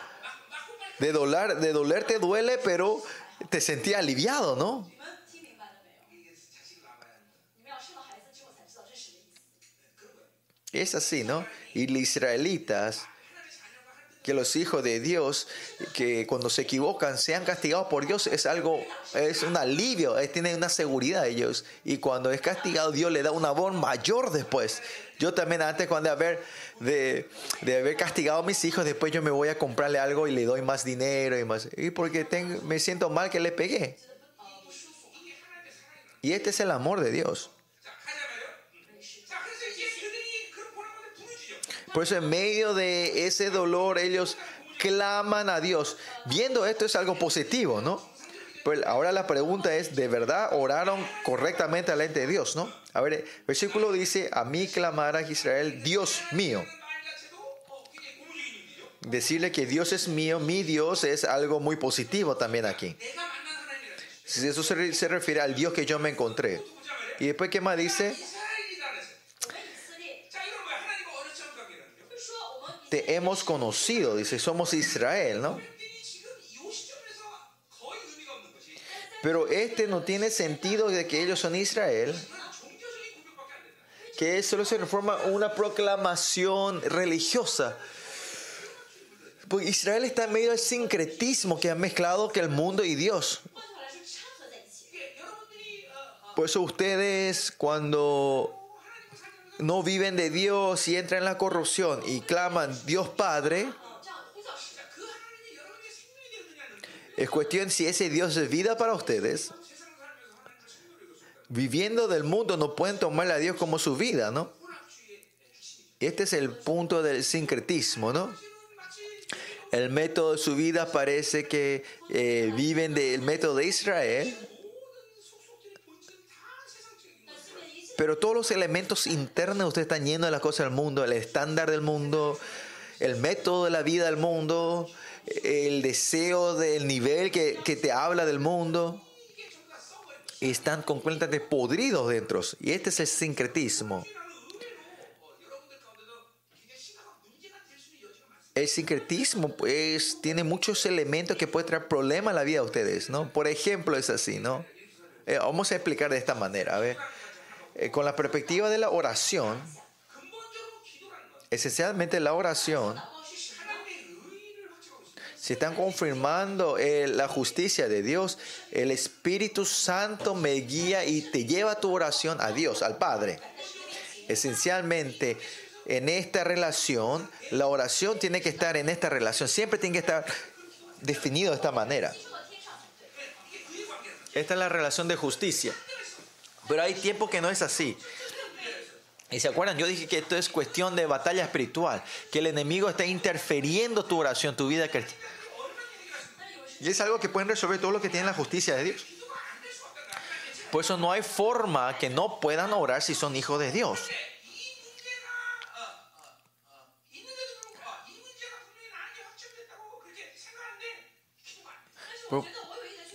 S1: de doler, de doler te duele, pero te sentía aliviado, ¿no? Es así, ¿no? Y los israelitas, que los hijos de Dios, que cuando se equivocan sean castigados por Dios, es algo, es un alivio, tienen una seguridad ellos. Y cuando es castigado, Dios le da un amor mayor después. Yo también antes cuando de haber, de, de haber castigado a mis hijos, después yo me voy a comprarle algo y le doy más dinero y más. Y porque tengo, me siento mal que le pegué. Y este es el amor de Dios. Por eso en medio de ese dolor ellos claman a Dios. Viendo esto es algo positivo, ¿no? Pero ahora la pregunta es, ¿de verdad oraron correctamente al ente de Dios, no? A ver, versículo dice, a mí clamará Israel, Dios mío. Decirle que Dios es mío, mi Dios es algo muy positivo también aquí. Eso se, se refiere al Dios que yo me encontré. Y después, ¿qué más dice? te hemos conocido, dice, somos Israel, ¿no? Pero este no tiene sentido de que ellos son Israel, que solo se reforma una proclamación religiosa. Porque Israel está en medio del sincretismo que ha mezclado que el mundo y Dios. Por eso ustedes cuando no viven de Dios y entran en la corrupción y claman Dios Padre, es cuestión si ese Dios es vida para ustedes. Viviendo del mundo no pueden tomarle a Dios como su vida, ¿no? Este es el punto del sincretismo, ¿no? El método de su vida parece que eh, viven del método de Israel Pero todos los elementos internos ustedes están yendo de las cosas del mundo, el estándar del mundo, el método de la vida del mundo, el deseo del nivel que, que te habla del mundo. Y están completamente podridos dentro. Y este es el sincretismo. El sincretismo pues, tiene muchos elementos que puede traer problemas a la vida de ustedes, ¿no? Por ejemplo, es así, ¿no? Eh, vamos a explicar de esta manera, a ver. Eh, con la perspectiva de la oración, esencialmente la oración, si están confirmando eh, la justicia de Dios, el Espíritu Santo me guía y te lleva tu oración a Dios, al Padre. Esencialmente, en esta relación, la oración tiene que estar en esta relación, siempre tiene que estar definido de esta manera. Esta es la relación de justicia. Pero hay tiempo que no es así. Y se acuerdan, yo dije que esto es cuestión de batalla espiritual, que el enemigo está interfiriendo tu oración, tu vida cristiana. Y es algo que pueden resolver todos los que tienen la justicia de Dios. Por eso no hay forma que no puedan orar si son hijos de Dios.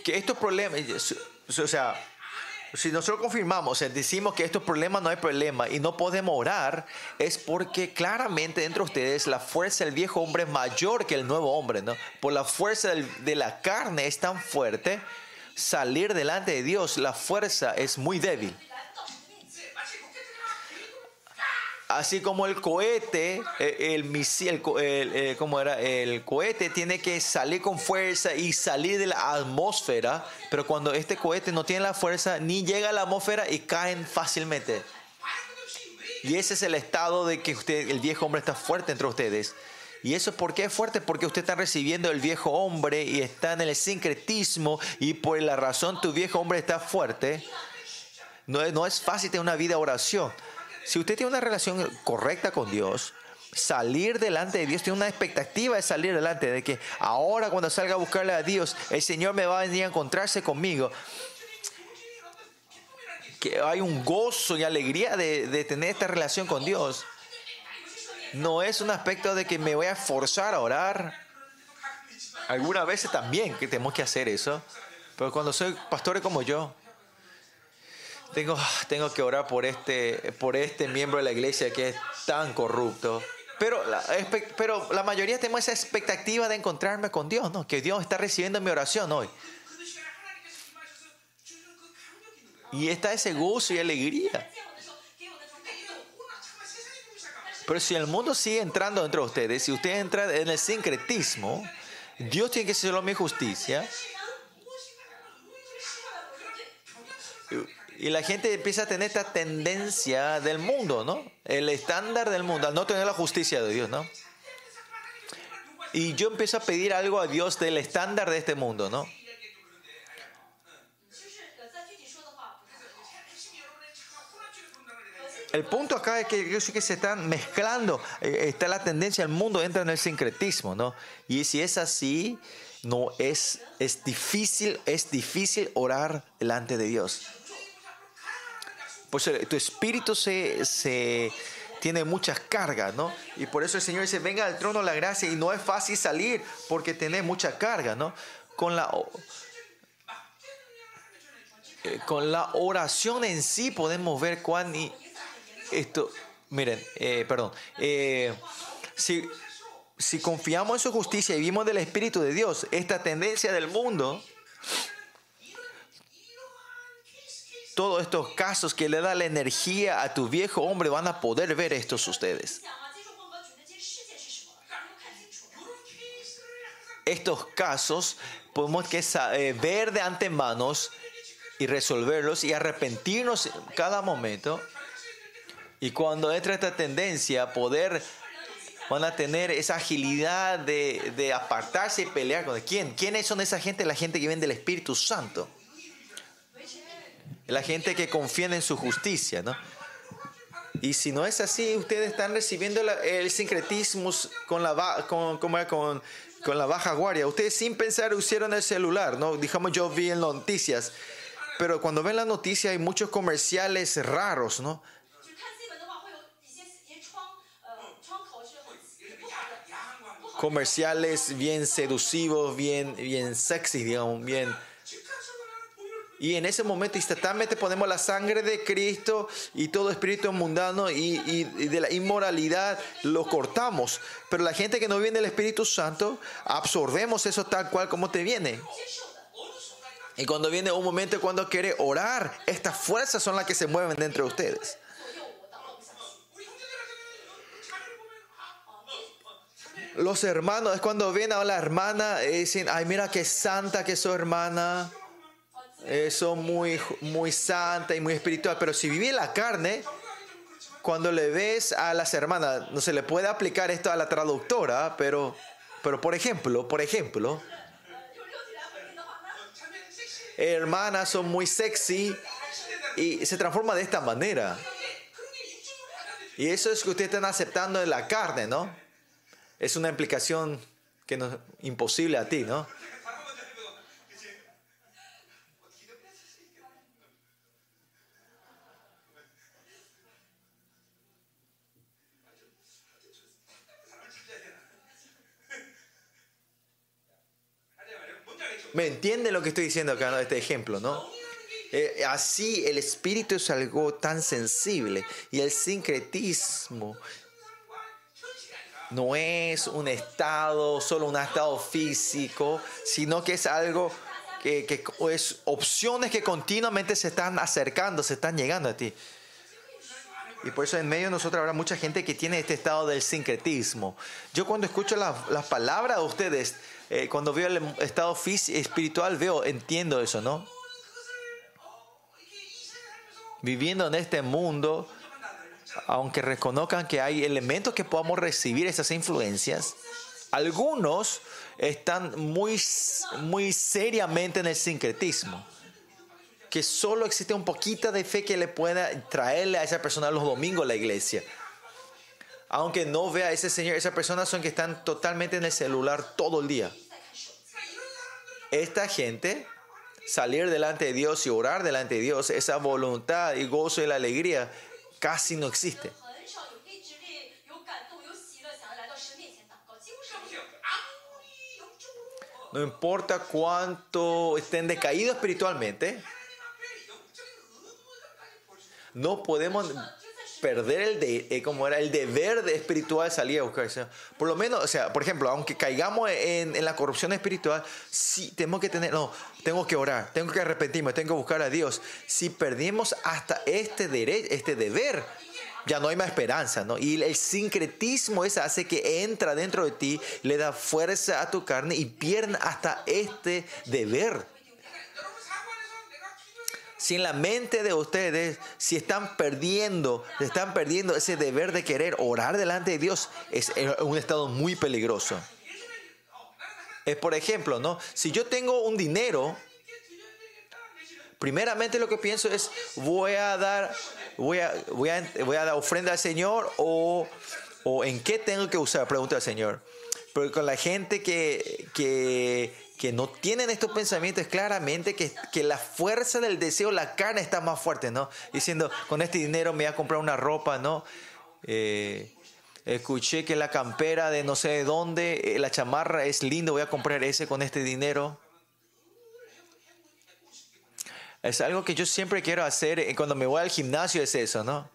S1: Que estos problemas, o sea, si nosotros confirmamos, o sea, decimos que estos problemas no hay problema y no podemos orar, es porque claramente dentro de ustedes la fuerza del viejo hombre es mayor que el nuevo hombre, ¿no? Por la fuerza de la carne es tan fuerte, salir delante de Dios, la fuerza es muy débil. Así como el cohete, eh, el, misil, eh, ¿cómo era? El cohete tiene que salir con fuerza y salir de la atmósfera, pero cuando este cohete no tiene la fuerza, ni llega a la atmósfera y caen fácilmente. Y ese es el estado de que usted, el viejo hombre está fuerte entre ustedes. Y eso por qué es fuerte, porque usted está recibiendo el viejo hombre y está en el sincretismo y por la razón tu viejo hombre está fuerte. No, no es fácil tener una vida de oración. Si usted tiene una relación correcta con Dios, salir delante de Dios, tiene una expectativa de salir delante, de que ahora cuando salga a buscarle a Dios, el Señor me va a venir a encontrarse conmigo. Que hay un gozo y alegría de, tener esta relación con Dios. No es un aspecto de que me voy a forzar a orar. Algunas veces también que tenemos que hacer eso. Pero cuando soy pastores como yo, tengo, tengo que orar por este, por este miembro de la iglesia que es tan corrupto. Pero la, pero la mayoría tenemos esa expectativa de encontrarme con Dios, ¿no? Que Dios está recibiendo mi oración hoy. Y está ese gozo y alegría. Pero si el mundo sigue entrando dentro de ustedes, si usted entra en el sincretismo, Dios tiene que ser mi justicia Y la gente empieza a tener esta tendencia del mundo, ¿no? El estándar del mundo, al no tener la justicia de Dios, ¿no? Y yo empiezo a pedir algo a Dios del estándar de este mundo, ¿no? El punto acá es que yo sé que se están mezclando, eh, está la tendencia, el mundo entra en el sincretismo, ¿no? Y si es así, no es, es difícil, es difícil orar delante de Dios. Pues eh, tu espíritu se, se tiene muchas cargas, ¿no? Y por eso el Señor dice, venga al trono la gracia y no es fácil salir porque tenés mucha carga, ¿no? Con la, eh, con la oración en sí podemos ver cuán... esto, miren, eh, perdón, si, si confiamos en su justicia y vivimos del Espíritu de Dios, esta tendencia del mundo todos estos casos que le da la energía a tu viejo hombre van a poder ver estos ustedes. Estos casos podemos que eh, ver de antemano y resolverlos y arrepentirnos cada momento. Y cuando entra esta tendencia, poder van a tener esa agilidad de, de apartarse y pelear con quién. ¿Quiénes son esa gente? La gente que viene del Espíritu Santo la gente que confía en su justicia, ¿no? Y si no es así, ustedes están recibiendo el sincretismo con la, con, con, con la baja guardia. Ustedes sin pensar usaron el celular, ¿no? Dijimos, yo vi en las noticias. Pero cuando ven las noticias hay muchos comerciales raros, ¿no? Comerciales bien seducivos, bien, bien sexy, digamos, bien y en ese momento instantáneamente ponemos la sangre de Cristo y todo espíritu mundano y, y, y, de la inmoralidad lo cortamos. Pero la gente que no viene del Espíritu Santo, absorbemos eso tal cual como te viene. Y cuando viene un momento cuando quiere orar, estas fuerzas son las que se mueven dentro de ustedes. Los hermanos, es cuando ven a la hermana y dicen, ay mira qué santa que es su hermana eso muy, muy santa y muy espiritual. Pero si vive la carne, cuando le ves a las hermanas, no se le puede aplicar esto a la traductora, pero, pero por ejemplo, por ejemplo, hermanas son muy sexy y se transforma de esta manera. Y eso es que ustedes están aceptando en la carne, ¿no? Es una implicación que no, imposible a ti, ¿no? ¿Me entienden lo que estoy diciendo acá, ¿no? este ejemplo, no? Eh, así el espíritu es algo tan sensible y el sincretismo no es un estado, solo un estado físico, sino que es algo que, que es opciones que continuamente se están acercando, se están llegando a ti. Y por eso en medio de nosotros habrá mucha gente que tiene este estado del sincretismo. Yo cuando escucho las palabras de ustedes, eh, cuando veo el estado físico, espiritual, veo, entiendo eso, ¿no? Viviendo en este mundo, aunque reconozcan que hay elementos que podamos recibir esas influencias, algunos están muy, muy seriamente en el sincretismo. Que solo existe un poquito de fe que le pueda traerle a esa persona los domingos a la iglesia aunque no vea a ese Señor, esas personas son que están totalmente en el celular todo el día. Esta gente, salir delante de Dios y orar delante de Dios, esa voluntad y gozo y la alegría casi no existe. No importa cuánto estén decaídos espiritualmente, no podemos perder el de, eh, como era el deber de espiritual salir a buscar al Señor. Por lo menos, o sea, por ejemplo, aunque caigamos en, la corrupción espiritual, sí tenemos que tener, no, tengo que orar, tengo que arrepentirme, tengo que buscar a Dios. Si perdimos hasta este derecho, este deber, ya no hay más esperanza, ¿no? Y el sincretismo ese hace que entra dentro de ti, le da fuerza a tu carne y pierden hasta este deber si en la mente de ustedes, si están perdiendo, están perdiendo ese deber de querer orar delante de Dios, es eh, un estado muy peligroso. Es por ejemplo, ¿no? Si yo tengo un dinero, primeramente lo que pienso es voy a dar voy a, voy a, voy a dar ofrenda al Señor o, o, en qué tengo que usar, pregunta al Señor. Pero con la gente que, que que no tienen estos pensamientos, claramente que, que la fuerza del deseo, la carne está más fuerte, ¿no? Diciendo, con este dinero me voy a comprar una ropa, ¿no? Eh, escuché que la campera de no sé de dónde, eh, la chamarra es linda, voy a comprar ese con este dinero. Es algo que yo siempre quiero hacer eh, cuando me voy al gimnasio, es eso, ¿no?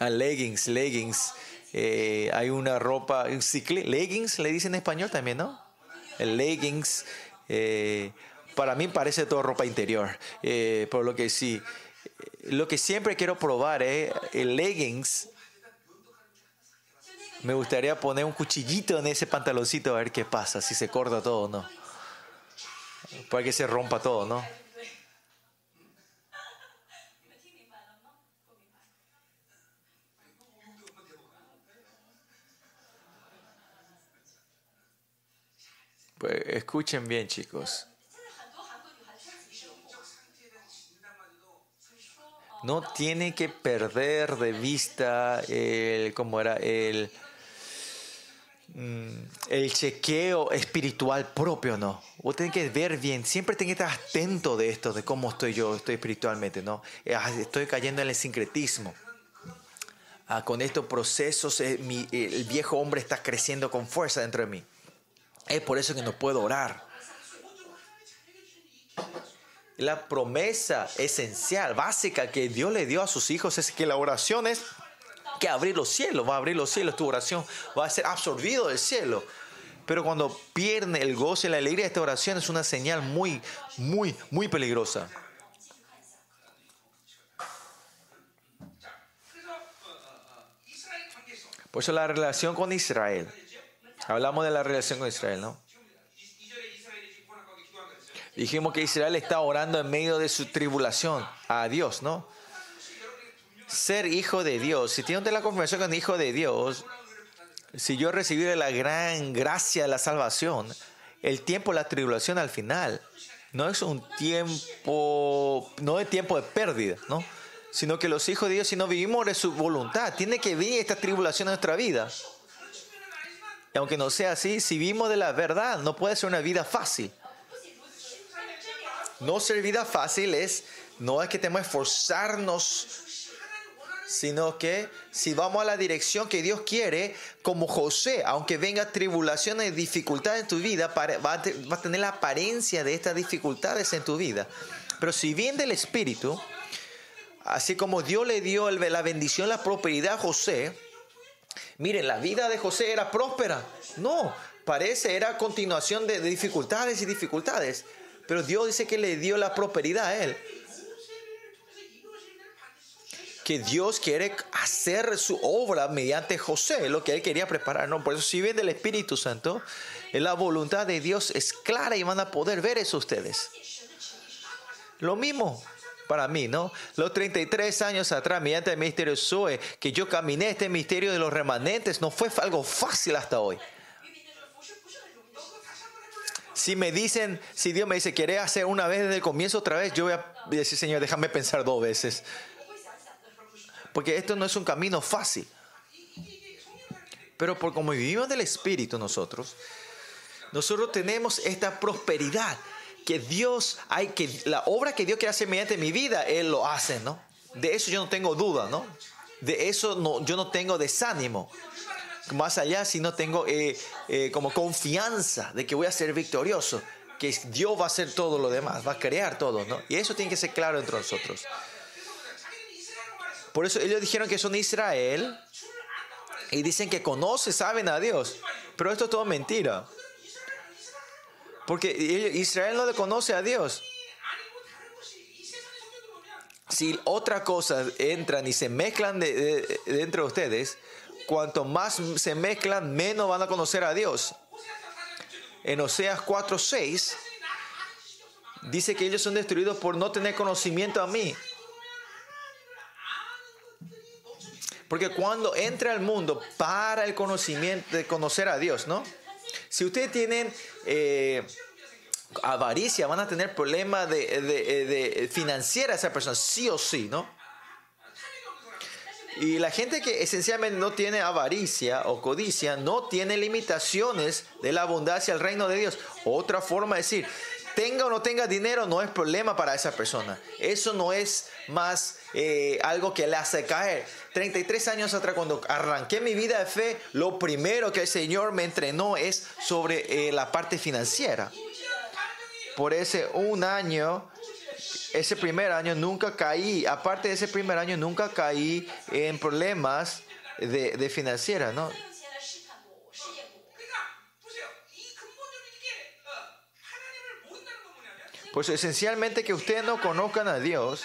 S1: Ah, leggings, leggings. Eh, hay una ropa, un leggings le dicen en español también, ¿no? el leggings. eh, para mí parece todo ropa interior. Eh, por lo que sí, lo que siempre quiero probar es el leggings. Me gustaría poner un cuchillito en ese pantaloncito a ver qué pasa, si se corta todo o no. Para que se rompa todo, ¿no?
S2: 저도
S3: 说哦，
S1: No tienen que perder de vista el, ¿cómo era? El, mm, el chequeo espiritual propio, ¿no? Vos tenés que ver bien, siempre tenés que estar atento de esto, de cómo estoy yo, estoy espiritualmente, ¿no? Eh, ah, Estoy cayendo en el sincretismo. Ah, con estos procesos, eh, mi- el viejo hombre está creciendo con fuerza dentro de mí. Es por eso que no puedo orar. La promesa esencial, básica que Dios le dio a sus hijos es que la oración es que abrir los cielos, va a abrir los cielos, tu oración va a ser absorbido del cielo. Pero cuando pierde el gozo y la alegría, de esta oración es una señal muy, muy, muy peligrosa. Por eso la relación con Israel Hablamos de la relación con Israel, ¿no? Dijimos que Israel está orando en medio de su tribulación a Dios, ¿no? Ser hijo de Dios. Si tiene usted la confirmación con hijo de Dios, si yo recibiré la gran gracia de la salvación, el tiempo la tribulación al final no es un tiempo, no es tiempo de pérdida, ¿no? Sino que los hijos de Dios, si no vivimos de su voluntad, tiene que venir esta tribulación a nuestra vida. Y aunque no sea así, si vimos de la verdad, no puede ser una vida fácil. No ser vida fácil es, no es que tenemos que esforzarnos, sino que si vamos a la dirección que Dios quiere, como José, aunque venga tribulaciones y dificultades en tu vida, va a tener la apariencia de estas dificultades en tu vida. Pero si viene del Espíritu, así como Dios le dio la bendición, la prosperidad a José, miren, la vida de José era próspera. No, parece era continuación de, de dificultades y dificultades. Pero Dios dice que le dio la prosperidad a él. Que Dios quiere hacer su obra mediante José, lo que él quería preparar. ¿no? Por eso, si viene del Espíritu Santo, la voluntad de Dios es clara y van a poder ver eso ustedes. Lo mismo para mí, ¿no? Los 33 años atrás, mediante el misterio Zoe, que yo caminé este misterio de los remanentes, no fue algo fácil hasta hoy. Si me dicen, si Dios me dice, ¿querés hacer una vez desde el comienzo otra vez? Yo voy a decir, Señor, déjame pensar dos veces. Porque esto no es un camino fácil. Pero por como vivimos del Espíritu nosotros, nosotros tenemos esta prosperidad que Dios hay que la obra que Dios quiere hacer mediante mi vida, Él lo hace, ¿no? De eso yo no tengo duda, ¿no? De eso yo no tengo desánimo. Más allá, si no tengo eh, eh, como confianza de que voy a ser victorioso, que Dios va a hacer todo lo demás, va a crear todo, ¿no? Y eso tiene que ser claro entre nosotros. Por eso ellos dijeron que son Israel y dicen que conocen, saben a Dios. Pero esto es todo mentira. Porque e-, Israel no le conoce a Dios. Si otra cosa entran y se mezclan de, de, entre ustedes, cuanto más se mezclan, menos van a conocer a Dios. En Oseas 4:6 dice que ellos son destruidos por no tener conocimiento a mí. Porque cuando entra al mundo para el conocimiento de conocer a Dios, ¿no? Si ustedes tienen eh, avaricia, van a tener problemas de, de, de financiera a esa persona, sí o sí, ¿no? Y la gente que esencialmente no tiene avaricia o codicia, no tiene limitaciones de la abundancia al reino de Dios. Otra forma de decir, tenga o no tenga dinero no es problema para esa persona. Eso no es más eh, algo que le hace caer. 33 años atrás, cuando arranqué mi vida de fe, lo primero que el Señor me entrenó es sobre eh, la parte financiera. Por ese un año, ese primer año nunca caí, aparte de ese primer año nunca caí en problemas de, de financiera, ¿no? Pues esencialmente que ustedes no conozcan a Dios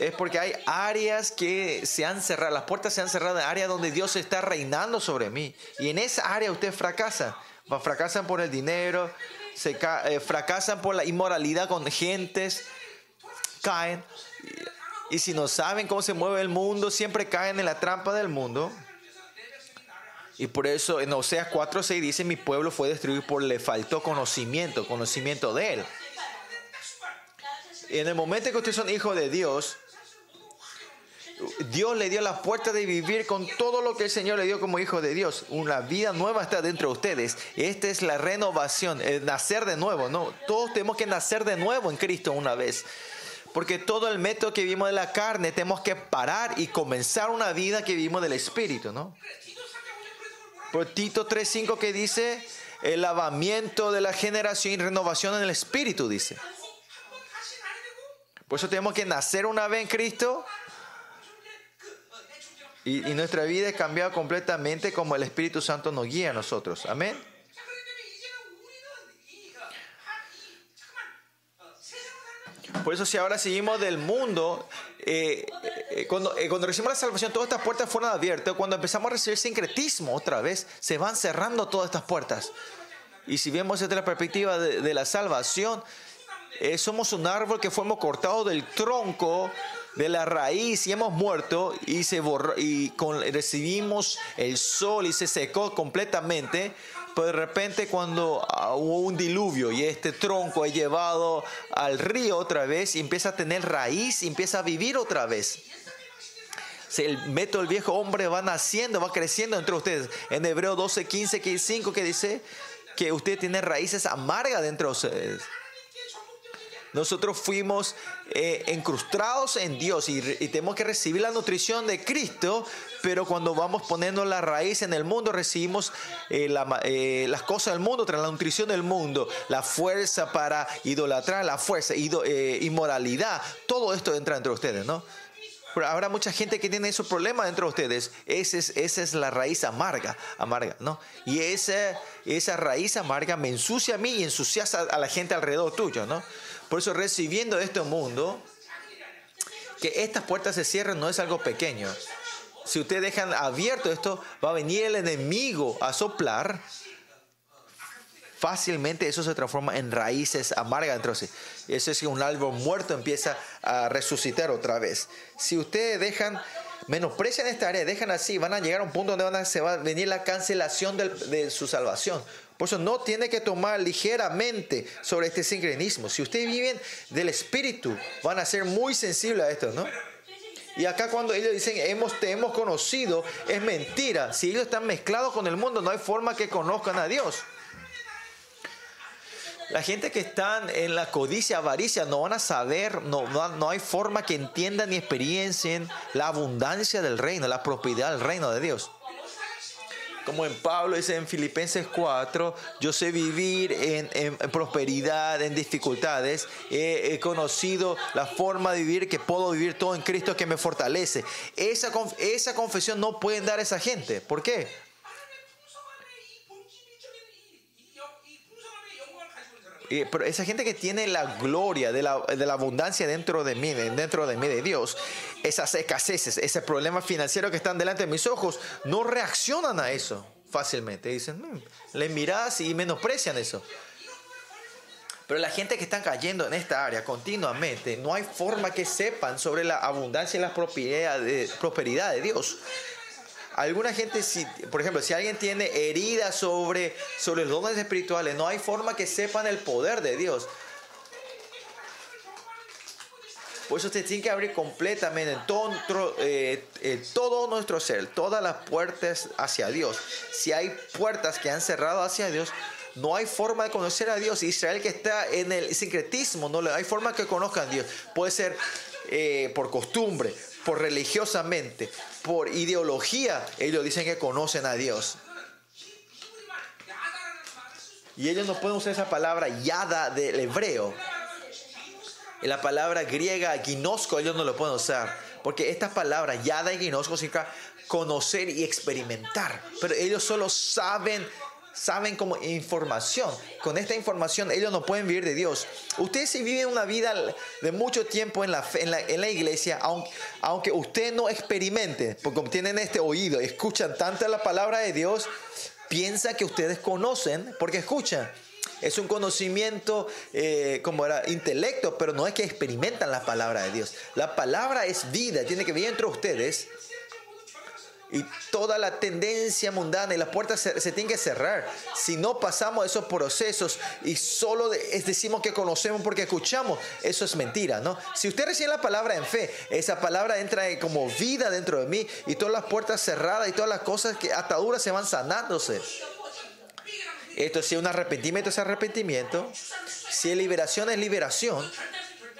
S1: es porque hay áreas que se han cerrado, las puertas se han cerrado áreas donde Dios está reinando sobre mí. Y en esa área ustedes fracasan. Va- Fracasan por el dinero, se eh, fracasan por la inmoralidad con gentes, caen. Y si no saben cómo se mueve el mundo, siempre caen en la trampa del mundo. Y por eso en Oseas 4:6 dice, mi pueblo fue destruido por le faltó conocimiento, conocimiento de él. Y en el momento que ustedes son hijos de Dios, Dios le dio la puerta de vivir con todo lo que el Señor le dio como hijo de Dios. Una vida nueva está dentro de ustedes. Esta es la renovación, el nacer de nuevo. No, todos tenemos que nacer de nuevo en Cristo una vez. Porque todo el método que vivimos de la carne tenemos que parar y comenzar una vida que vivimos del Espíritu, ¿no? Por Tito 3.5 que dice, el lavamiento de la generación y renovación en el Espíritu, dice. Por eso tenemos que nacer una vez en Cristo y, y, nuestra vida es cambiada completamente como el Espíritu Santo nos guía a nosotros. Amén. Por eso si ahora seguimos del mundo, eh, eh, eh, cuando, eh, cuando, recibimos la salvación, todas estas puertas fueron abiertas. Cuando empezamos a recibir sincretismo otra vez, se van cerrando todas estas puertas. Y si vemos desde la perspectiva de, de la salvación, eh, somos un árbol que fuimos cortados del tronco de la raíz y hemos muerto y, se borró, y con- recibimos el sol y se secó completamente. Pero de repente cuando ah, hubo un diluvio y este tronco es llevado al río otra vez y empieza a tener raíz y empieza a vivir otra vez. El método del viejo hombre va naciendo, va creciendo entre ustedes. En Hebreo 12, 15, 5 que dice que usted tiene raíces amargas dentro de ustedes. Nosotros fuimos eh, encrustados en Dios y, y tenemos que recibir la nutrición de Cristo, pero cuando vamos poniendo la raíz en el mundo, recibimos eh, eh, las cosas del mundo, tras la nutrición del mundo, la fuerza para idolatrar, la fuerza, ido- eh, inmoralidad, todo esto entra entre ustedes, ¿no? Pero habrá mucha gente que tiene esos problemas dentro de ustedes. Esa es, la raíz amarga, amarga, ¿no? Y esa, raíz amarga me ensucia a mí y ensucia a la gente alrededor tuyo, ¿no? Por eso recibiendo este mundo, que estas puertas se cierren no es algo pequeño. Si ustedes dejan abierto esto, va a venir el enemigo a soplar. Fácilmente eso se transforma en raíces amargas dentro de sí. Eso es que un árbol muerto empieza a resucitar otra vez. Si ustedes dejan, menosprecian esta área, dejan así, van a llegar a un punto donde van se va a venir la cancelación de su salvación. Por eso no tiene que tomar ligeramente sobre este sincretismo. Si ustedes viven del Espíritu, van a ser muy sensibles a esto, ¿no? Y acá cuando ellos dicen hemos, te hemos conocido, es mentira. Si ellos están mezclados con el mundo, no hay forma que conozcan a Dios. La gente que están en la codicia, avaricia, no van a saber, no, no, hay forma que entiendan ni experiencien la abundancia del reino, la prosperidad del reino de Dios. Como en Pablo dice en Filipenses 4, yo sé vivir en, en- en prosperidad, en dificultades. He, he conocido la forma de vivir que puedo vivir todo en Cristo que me fortalece. Esa, esa confesión no pueden dar esa gente. ¿Por qué? Pero esa gente que tiene la gloria de la, de la abundancia dentro de mí, de- dentro de mí, de Dios, esas escaseces, ese problema financiero que están delante de mis ojos, no reaccionan a eso fácilmente. Dicen, "Mm", le miras y menosprecian eso. Pero la gente que está cayendo en esta área continuamente, no hay forma que sepan sobre la abundancia y la prosperidad prosperidad de Dios. Alguna gente, si, por ejemplo, si alguien tiene heridas sobre, sobre los dones espirituales, no hay forma que sepan el poder de Dios. Por eso usted tiene que abrir completamente eh, todo nuestro ser, todas las puertas hacia Dios. Si hay puertas que han cerrado hacia Dios, no hay forma de conocer a Dios. Israel que está en el sincretismo, no hay forma que conozcan a Dios. Puede ser eh, por costumbre, por religiosamente, por ideología, ellos dicen que conocen a Dios. Y ellos no pueden usar esa palabra yada del hebreo. Y la palabra griega ginosco ellos no lo pueden usar. Porque estas palabras yada y ginosco significa conocer y experimentar. Pero ellos solo saben saben como información. Con esta información ellos no pueden vivir de Dios. Ustedes si viven una vida de mucho tiempo en la, en la, en la iglesia, aunque, aunque usted no experimente, porque tienen este oído, escuchan tanta la palabra de Dios, piensa que ustedes conocen porque escuchan. Es un conocimiento eh, como era intelecto, pero no es que experimentan la palabra de Dios. La palabra es vida, tiene que vivir entre ustedes. Y toda la tendencia mundana y las puertas se, se tienen que cerrar. Si no pasamos esos procesos y solo de- decimos que conocemos porque escuchamos, eso es mentira, ¿no? Si usted recibe la palabra en fe, esa palabra entra en- como vida dentro de mí y todas las puertas cerradas y todas las cosas que ataduras se van sanándose. Esto si es un arrepentimiento es arrepentimiento. Si es liberación es liberación.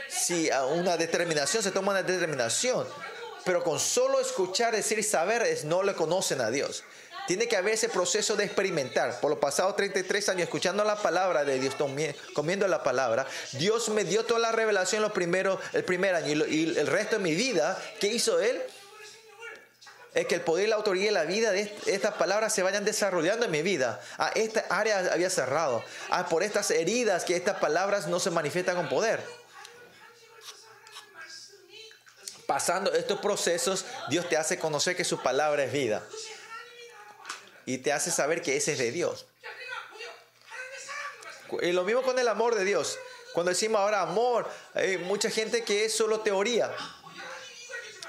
S1: Si una determinación se toma una determinación. Pero con solo escuchar, decir y saber es no le conocen a Dios. Tiene que haber ese proceso de experimentar. Por los pasados 33 años escuchando la palabra de Dios, comiendo la palabra, Dios me dio toda la revelación los primeros, el primer año y, el resto de mi vida. ¿Qué hizo Él? es que el poder, la autoridad y la vida de est- estas palabras se vayan desarrollando en mi vida. Ah, esta área había cerrado. Ah, por estas heridas que estas palabras no se manifiestan con poder. pasando estos procesos, Dios te hace conocer que su palabra es vida. Y te hace saber que ese es de Dios. Y lo mismo con el amor de Dios. Cuando decimos ahora amor, hay mucha gente que es solo teoría.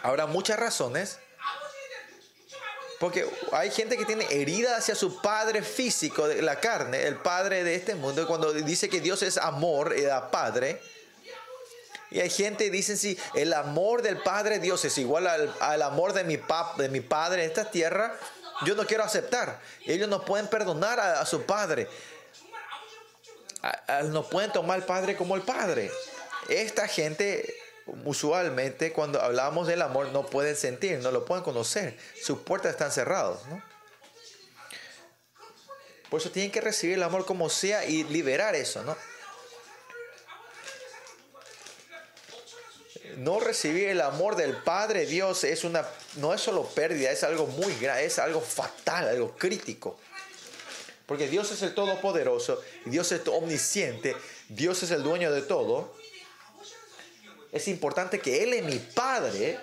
S1: Habrá muchas razones. Porque hay gente que tiene herida hacia su padre físico, la carne, el padre de este mundo. Cuando dice que Dios es amor, era padre y hay gente que dice, sí, el amor del Padre Dios es igual al, amor de mi, pap, de mi Padre en esta tierra. Yo no quiero aceptar. Ellos no pueden perdonar a, su Padre. No pueden tomar al Padre como el Padre. Esta gente usualmente cuando hablamos del amor no pueden sentir, no lo pueden conocer. Sus puertas están cerradas. ¿no? Por eso tienen que recibir el amor como sea y liberar eso, ¿no? No recibir el amor del Padre Dios es una, no es solo pérdida, es algo muy grave, es algo fatal, algo crítico. Porque Dios es el Todopoderoso, Dios es omnisciente, Dios es el dueño de todo. Es importante que Él es mi Padre.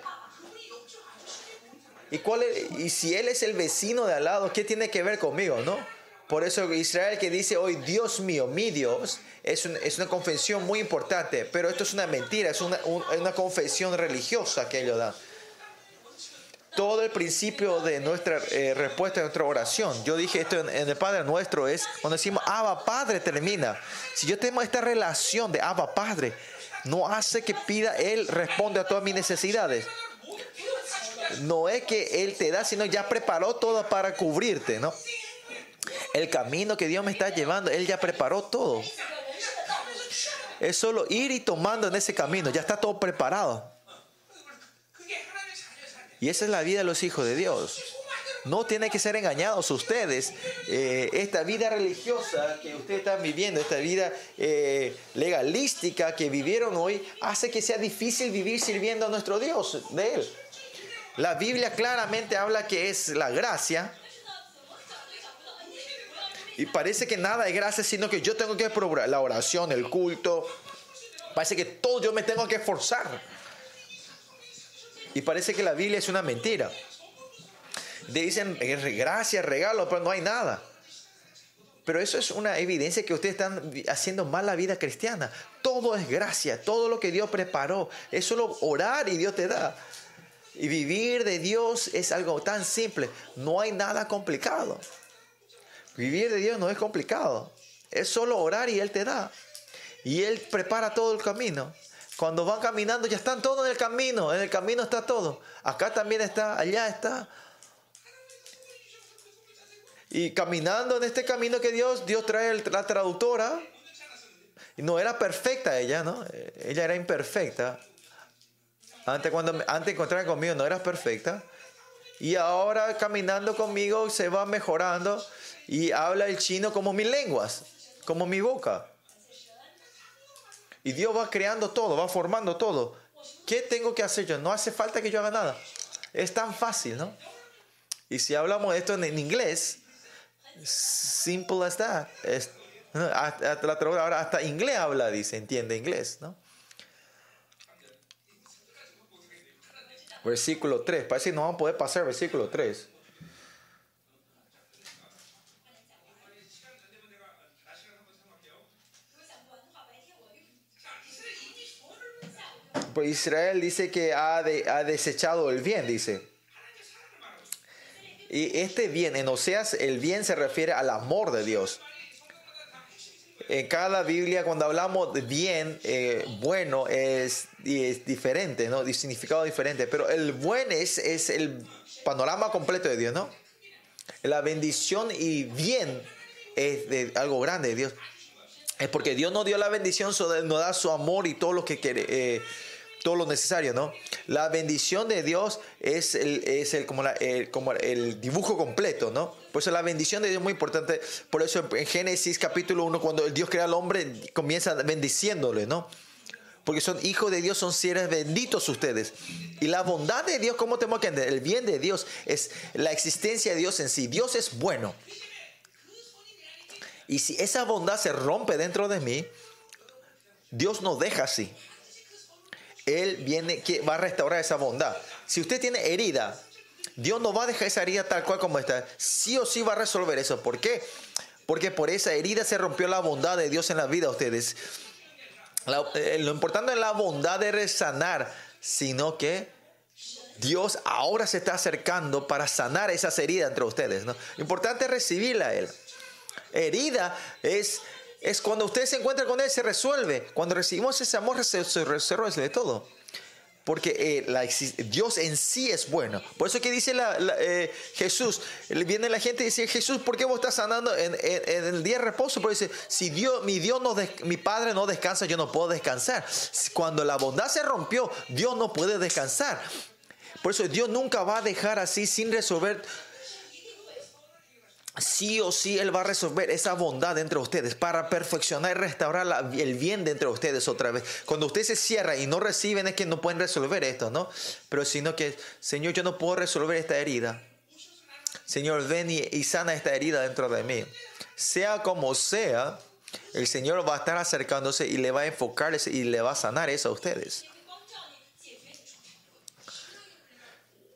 S1: ¿Y, cuál y si Él es el vecino de al lado, ¿qué tiene que ver conmigo, no? Por eso Israel que dice hoy, Dios mío, mi Dios, es, es una confesión muy importante, pero esto es una mentira, es una, un- una confesión religiosa que ellos dan todo el principio de nuestra eh, respuesta a nuestra oración. Yo dije esto en, en el Padre Nuestro es cuando decimos Abba Padre termina. Si yo tengo esta relación de Abba Padre, no hace que pida Él responde a todas mis necesidades. No es que Él te da, sino ya preparó todo para cubrirte, ¿no? El camino que Dios me está llevando, Él ya preparó todo. Es solo ir y tomando en ese camino, ya está todo preparado. Y esa es la vida de los hijos de Dios. No tienen que ser engañados ustedes. Eh, esta vida religiosa que ustedes están viviendo, esta vida eh, legalística que vivieron hoy, hace que sea difícil vivir sirviendo a nuestro Dios de Él. La Biblia claramente habla que es la gracia y parece que nada es gracia, sino que yo tengo que procurar la oración, el culto. Parece que todo yo me tengo que esforzar. Y parece que la Biblia es una mentira. Dicen gracias, regalo, pero no hay nada. Pero eso es una evidencia que ustedes están haciendo mal la vida cristiana. Todo es gracia, todo lo que Dios preparó. Es solo orar y Dios te da. Y vivir de Dios es algo tan simple. No hay nada complicado. Vivir de Dios no es complicado. Es solo orar y Él te da. Y Él prepara todo el camino. Cuando van caminando ya están todos en el camino. En el camino está todo. Acá también está, allá está. Y caminando en este camino que Dios, Dios trae la traductora. No era perfecta ella, ¿no? Eh, Ella era imperfecta. Antes, cuando, antes de conmigo no era perfecta. Y ahora caminando conmigo se va mejorando y habla el chino como mis lenguas, como mi boca. Y Dios va creando todo, va formando todo. ¿Qué tengo que hacer yo? No hace falta que yo haga nada. Es tan fácil, ¿no? Y si hablamos esto en, inglés, Simple as that. Es. Hasta- la ahora hasta inglés habla, dice, entiende inglés, ¿no? Versículo 3. Parece que no vamos a poder pasar versículo 3. Israel dice que ha, de- ha desechado el bien, dice. Y este bien, en Oseas, el bien se refiere al amor de Dios. En cada Biblia, cuando hablamos de bien, eh, bueno, es, es diferente, ¿no? De significado diferente. Pero el buen es, el panorama completo de Dios, ¿no? La bendición y bien es de algo grande de Dios. Es porque Dios nos dio la bendición, nos da su amor y todo lo que quiere, eh, todo lo necesario, ¿no? La bendición de Dios es el, es el, como, el- como el dibujo completo, ¿no? Por eso la bendición de Dios es muy importante. Por eso en Génesis capítulo 1, cuando Dios crea al hombre, comienza bendiciéndole, ¿no? Porque son hijos de Dios, son seres benditos ustedes. Y la bondad de Dios, ¿cómo tenemos que entender? El bien de Dios es la existencia de Dios en sí. Dios es bueno. Y si esa bondad se rompe dentro de mí, Dios nos deja así. Él viene, que va a restaurar esa bondad. Si usted tiene herida, Dios no va a dejar esa herida tal cual como está. Sí o sí va a resolver eso. ¿Por qué? Porque por esa herida se rompió la bondad de Dios en la vida de ustedes. Eh, lo importante es la bondad de resanar, sino que Dios ahora se está acercando para sanar esas heridas entre ustedes. ¿no? Importante es recibirla a Él. Herida es, es cuando usted se encuentra con Él, se resuelve. Cuando recibimos ese amor, se, resuelve todo. Porque eh, Dios en sí es bueno. Por eso que dice eh, Jesús, viene la gente y dice, Jesús, ¿por qué vos estás sanando en, el día de reposo? Pero dice, si Dios, mi Dios no mi Padre no descansa, yo no puedo descansar. Cuando la bondad se rompió, Dios no puede descansar. Por eso Dios nunca va a dejar así sin resolver sí o sí Él va a resolver esa bondad entre ustedes para perfeccionar y restaurar el bien de entre ustedes otra vez. Cuando ustedes se cierran y no reciben es que no pueden resolver esto, ¿no? Pero sino que, Señor, yo no puedo resolver esta herida. Señor, ven y, y sana esta herida dentro de mí. Sea como sea, el Señor va a estar acercándose y le va a enfocar y le va a sanar eso a ustedes.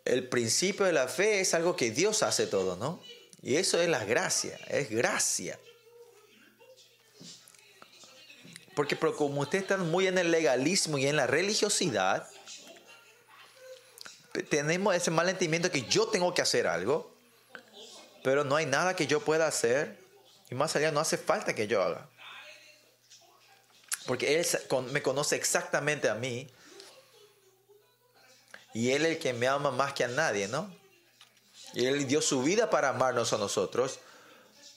S1: El principio de la fe es algo que Dios hace todo, ¿no? Y eso es la gracia, es gracia. Porque como ustedes están muy en el legalismo y en la religiosidad, tenemos ese mal entendimiento que yo tengo que hacer algo, pero no hay nada que yo pueda hacer, y más allá no hace falta que yo haga. Porque Él me conoce exactamente a mí, y Él es el que me ama más que a nadie, ¿no? Y Él dio su vida para amarnos a nosotros.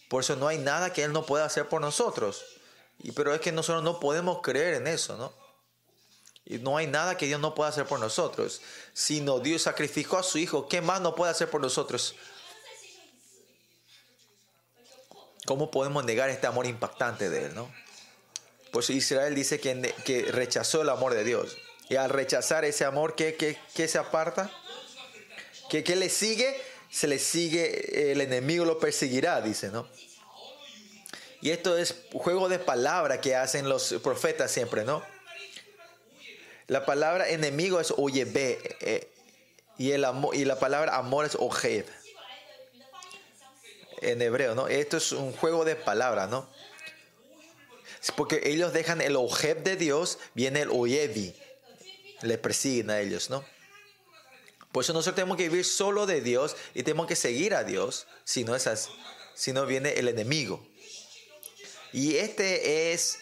S1: Por eso no hay nada que Él no pueda hacer por nosotros. Y, pero es que nosotros no podemos creer en eso, ¿no? Y no hay nada que Dios no pueda hacer por nosotros. Sino Dios sacrificó a su Hijo. ¿Qué más no puede hacer por nosotros? ¿Cómo podemos negar este amor impactante de Él, no? Pues Israel dice que, que rechazó el amor de Dios. Y al rechazar ese amor, ¿qué, qué, qué se aparta? ¿Qué, ¿Qué le sigue? se le sigue, el enemigo lo perseguirá, dice, ¿no? Y esto es juego de palabra que hacen los profetas siempre, ¿no? La palabra enemigo es oyebe eh, eh, y, el amor, y la palabra amor es ojeb en hebreo, ¿no? Esto es un juego de palabras, ¿no? Porque ellos dejan el ojeb de Dios, viene el oyebi, le persiguen a ellos, ¿no? Por eso nosotros tenemos que vivir solo de Dios y tenemos que seguir a Dios, si no es si no viene el enemigo. Y este es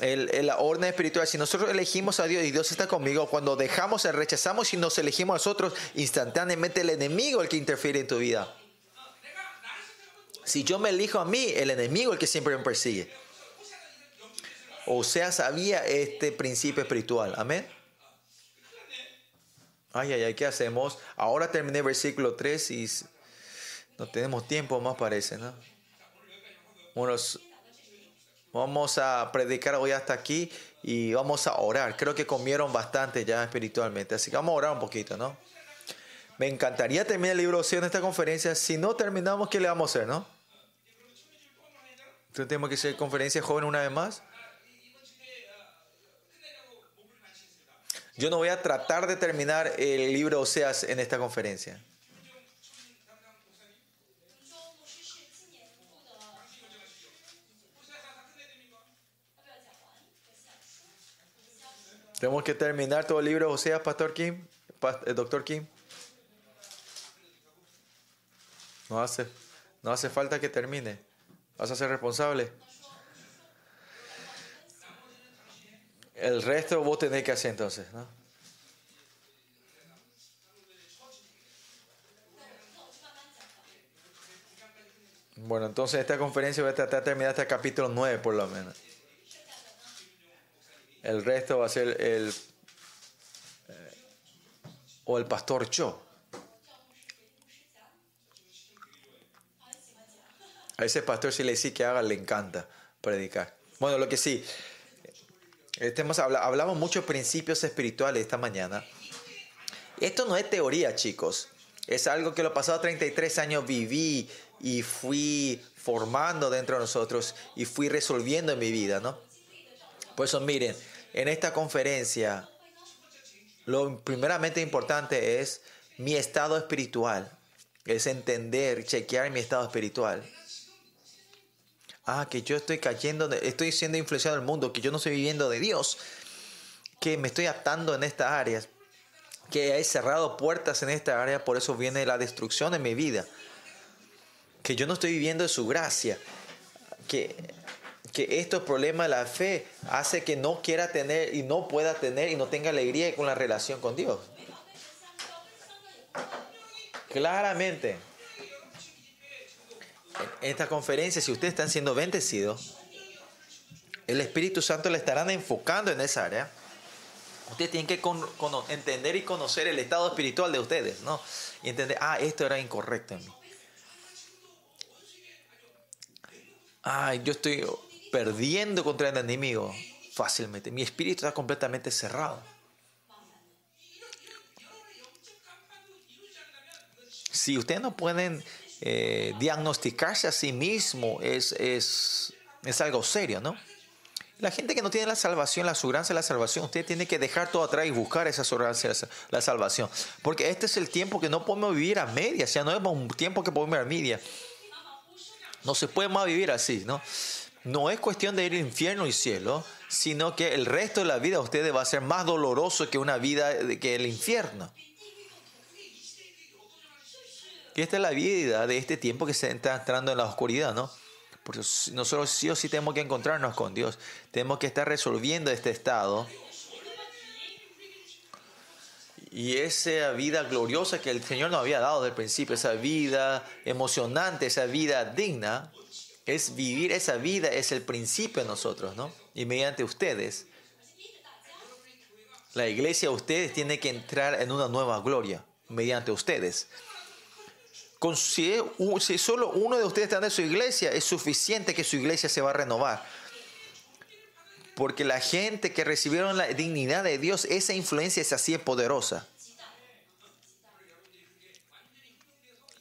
S1: el, orden espiritual. Si nosotros elegimos a Dios y Dios está conmigo, cuando dejamos, rechazamos y nos elegimos a nosotros, instantáneamente el enemigo el que interfiere en tu vida. Si yo me elijo a mí, el enemigo el que siempre me persigue. O sea, sabía este principio espiritual. Amén. Ay, ay, ay, ¿qué hacemos? Ahora terminé versículo 3 y no tenemos tiempo más, parece, ¿no? Bueno, vamos a predicar hoy hasta aquí y vamos a orar. Creo que comieron bastante ya espiritualmente, así que vamos a orar un poquito, ¿no? Me encantaría terminar el libro de Oseas en esta conferencia. Si no terminamos, ¿qué le vamos a hacer, no? Entonces tenemos que hacer conferencia joven una vez más. Yo no voy a tratar de terminar el libro Oseas en esta conferencia. Tenemos que terminar todo el libro Oseas, Pastor Kim, eh, Doctor Kim. No hace, no hace falta que termine. Vas a ser responsable. El resto vos tenés que hacer entonces, ¿no? Bueno, entonces esta conferencia va a tratar de terminar hasta el capítulo 9 por lo menos. El resto va a ser el... Eh, o el pastor Cho. A ese pastor si le decís que haga, le encanta predicar. Bueno, lo que sí, este hemos habla- hablamos muchos principios espirituales esta mañana. Esto no es teoría, chicos. Es algo que los pasados 33 años viví y fui formando dentro de nosotros y fui resolviendo en mi vida, ¿no? Por eso, miren, en esta conferencia, lo primeramente importante es mi estado espiritual. Es entender, chequear mi estado espiritual. Ah, que yo estoy cayendo, de- estoy siendo influenciado del mundo, que yo no estoy viviendo de Dios, que me estoy atando en estas áreas, que he cerrado puertas en esta área, por eso viene la destrucción en mi vida, que yo no estoy viviendo de su gracia, que, que estos problemas de la fe hace que no quiera tener y no pueda tener y no tenga alegría con la relación con Dios. Claramente. En esta conferencia, si ustedes están siendo bendecidos, el Espíritu Santo le estarán enfocando en esa área. Ustedes tienen que entender y conocer el estado espiritual de ustedes, ¿no? Y entender, ah, esto era incorrecto en mí. Ay, yo estoy perdiendo contra el enemigo fácilmente. Mi espíritu está completamente cerrado. Si ustedes no pueden eh, diagnosticarse a sí mismo, es, es, es algo serio, ¿no? La gente que no tiene la salvación, la aseguranza de la salvación, usted tiene que dejar todo atrás y buscar esa aseguranza de la salvación. Porque este es el tiempo que no podemos vivir a medias, ya no es un tiempo que podemos vivir a medias. No se puede más vivir así, ¿no? No es cuestión de ir al infierno y cielo, sino que el resto de la vida de ustedes va a ser más doloroso que una vida que el infierno. Esta es la vida de este tiempo que se está entrando en la oscuridad, ¿no? Porque nosotros sí o sí tenemos que encontrarnos con Dios. Tenemos que estar resolviendo este estado. Y esa vida gloriosa que el Señor nos había dado desde el principio, esa vida emocionante, esa vida digna, es vivir esa vida, es el principio de nosotros, ¿no? Y mediante ustedes, la iglesia, ustedes tiene que entrar en una nueva gloria, mediante ustedes. Si, es solo uno de ustedes está en su iglesia, es suficiente que su iglesia se va a renovar. Porque la gente que recibieron la dignidad de Dios, esa influencia es así de poderosa.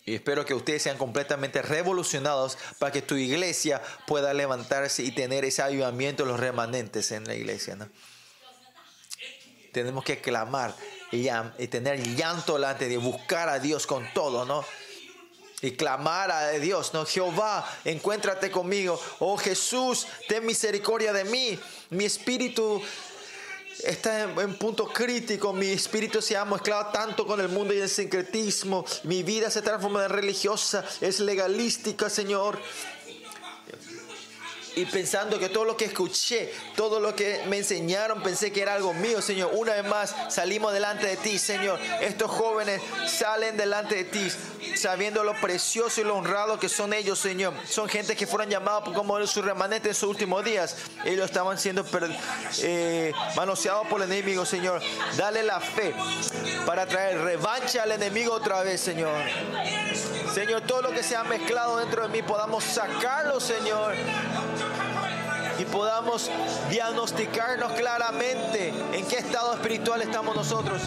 S1: Y espero que ustedes sean completamente revolucionados para que tu iglesia pueda levantarse y tener ese avivamiento de los remanentes en la iglesia. ¿no? Tenemos que clamar y tener llanto delante de buscar a Dios con todo, ¿no? Y clamar a Dios, no Jehová, encuéntrate conmigo. Oh Jesús, ten misericordia de mí. Mi espíritu está en, punto crítico. Mi espíritu se ha mezclado tanto con el mundo y el sincretismo. Mi vida se transforma en religiosa, es legalística, Señor. Y pensando que todo lo que escuché, todo lo que me enseñaron, pensé que era algo mío, Señor. Una vez más salimos delante de ti, Señor. Estos jóvenes salen delante de ti, sabiendo lo precioso y lo honrado que son ellos, Señor. Son gente que fueron llamados como sus remanentes en sus últimos días. Ellos estaban siendo eh, manoseados por el enemigo, Señor. Dale la fe para traer revancha al enemigo otra vez, Señor. Señor, todo lo que se ha mezclado dentro de mí, podamos sacarlo, Señor y podamos diagnosticarnos claramente en qué estado espiritual estamos nosotros.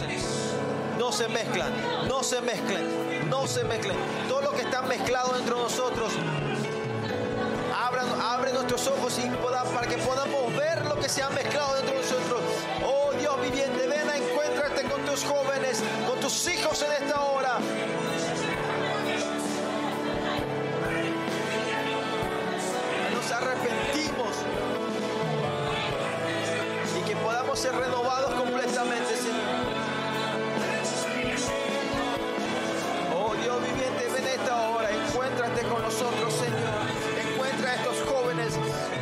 S1: No se mezclan, no se mezclen, no se mezclen. Todo lo que está mezclado dentro de nosotros, abran, abre nuestro que podamos ver lo que se ha mezclado dentro de nosotros. Oh Dios viviente, ven a encuéntrate con tus jóvenes, con tus hijos en esta hora. Nos arrepentimos ser renovados completamente, Señor. Oh Dios viviente, ven esta hora, encuéntrate con nosotros, Señor. Encuentra a estos jóvenes,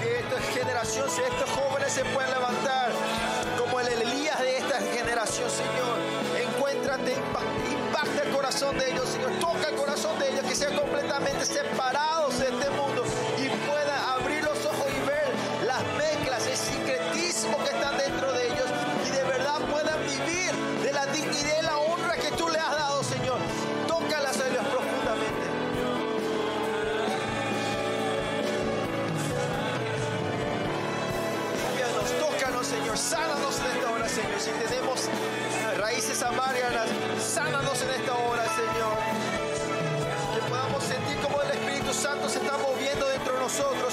S1: que esta generación, si estos jóvenes se pueden levantar como el Elías de esta generación, Señor. Encuéntrate, impa- impacta el corazón de ellos, Señor. Toca el corazón de ellos, que sean completamente separados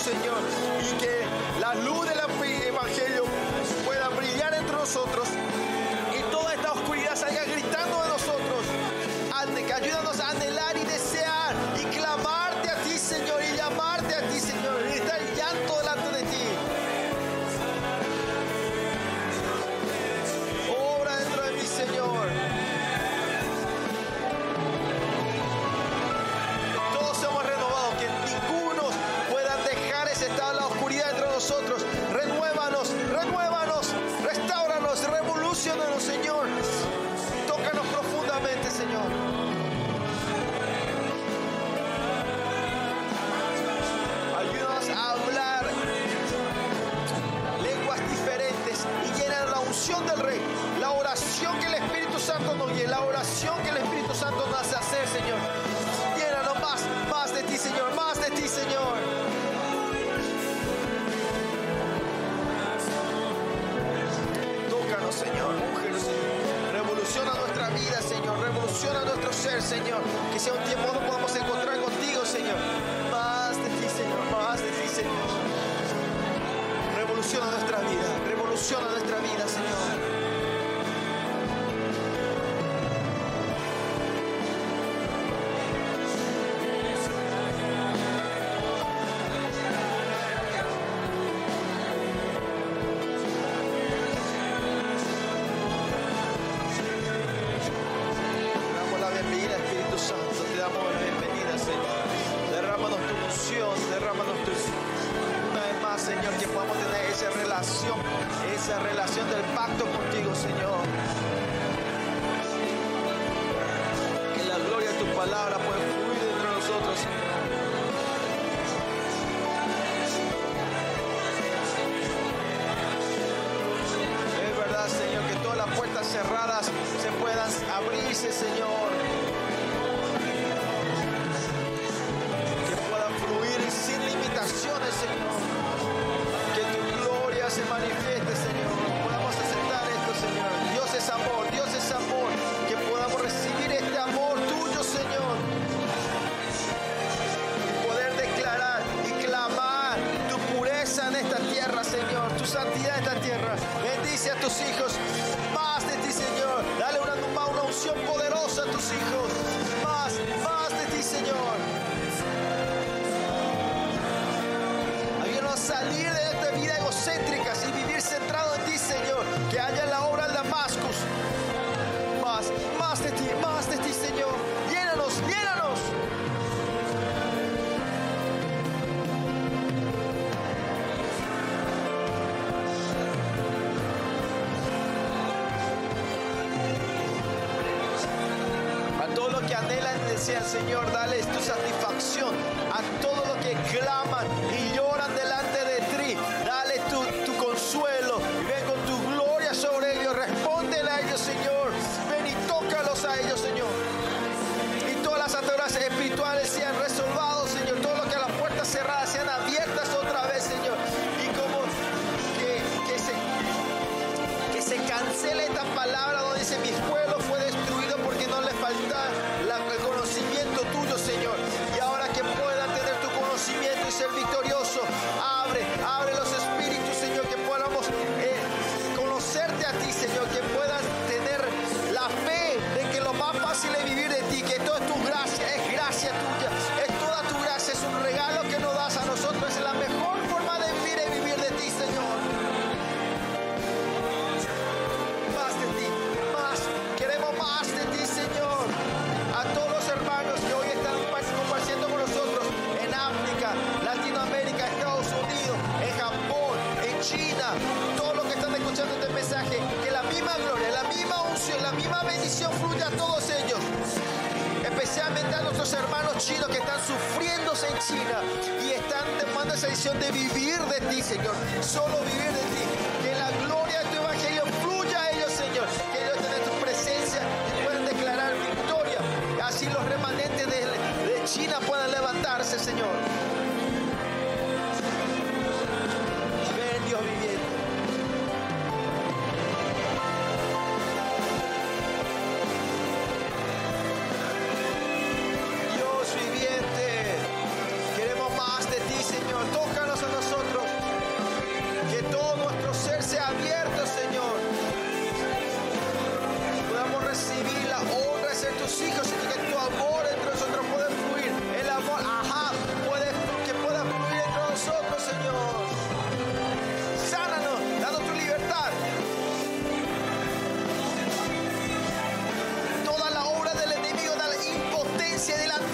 S1: Señor. Y que la luz del Evangelio pueda brillar entre nosotros. Revolucionanos, Señor. Tócanos profundamente, Señor. Ayúdanos a hablar lenguas diferentes y llena la unción del Rey. La oración que el Espíritu Santo nos guía, la oración que el Espíritu Santo nos hace hacer, Señor. Llénanos más, más de ti, Señor, más de ti, Señor. Señor. Revoluciona nuestra vida, Señor. Revoluciona nuestro ser, Señor. Que sea un tiempo donde podamos encontrar esa relación del pacto contigo, Señor. Que la gloria de tu palabra pueda fluir dentro de nosotros. Es verdad, Señor, que todas las puertas cerradas se puedan abrirse, Señor. Tus hijos. Más de ti, Señor. Dale una, una, unción poderosa a tus hijos. Más, más de ti, Señor. Ayúdanos a salir de esta vida egocéntrica y vivir centrado en ti, Señor. Que haya la obra de Damascus. Más, más de ti, que anhelan y desean, Señor, dale tu satisfacción. A todo lo que claman y lloran delante de ti, dale tu, consuelo. Ven con tu gloria sobre ellos. Respóndele a ellos, Señor. Ven y tócalos a ellos, Señor. Y todas las ataduras espirituales sean resolvados, Señor. Todo lo que a las puertas cerradas sean abiertas otra vez, Señor. Y como que, que se que se cancele esta palabra donde dice mi pueblo fue destruido porque no le falta ti, Señor, que puedas tener la fe de que lo más fácil es vivir de ti, que todo esto en China y están tomando esa decisión de vivir de ti, Señor. Solo vivir de ti. Que la gloria de tu evangelio fluya a ellos, Señor. Que ellos tengan tu presencia y puedan declarar victoria. Así los remanentes de, de China puedan levantarse, Señor.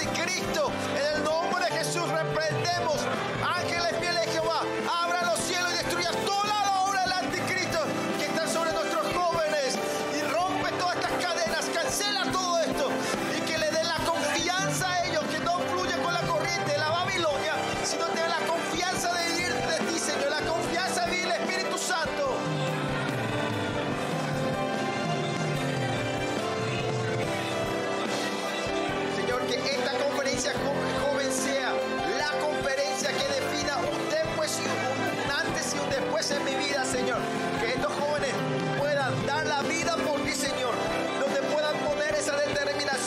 S1: Anticristo. En el nombre de Jesús reprendemos. Ángeles fieles de Jehová, abra los cielos y destruya toda la obra del anticristo que está sobre nuestros jóvenes. Y rompe todas estas cadenas, cancela todo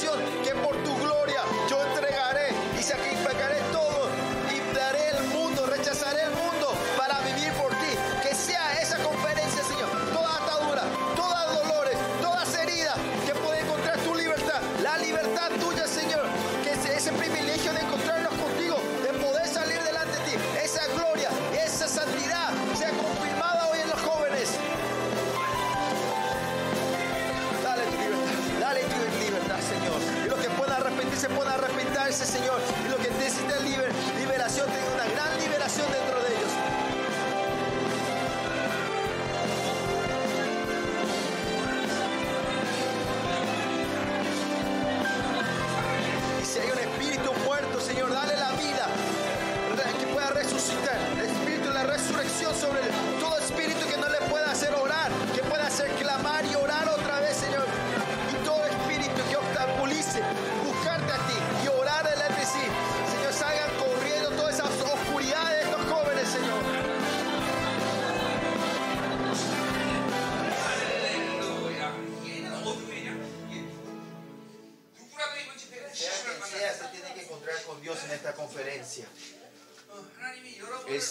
S1: que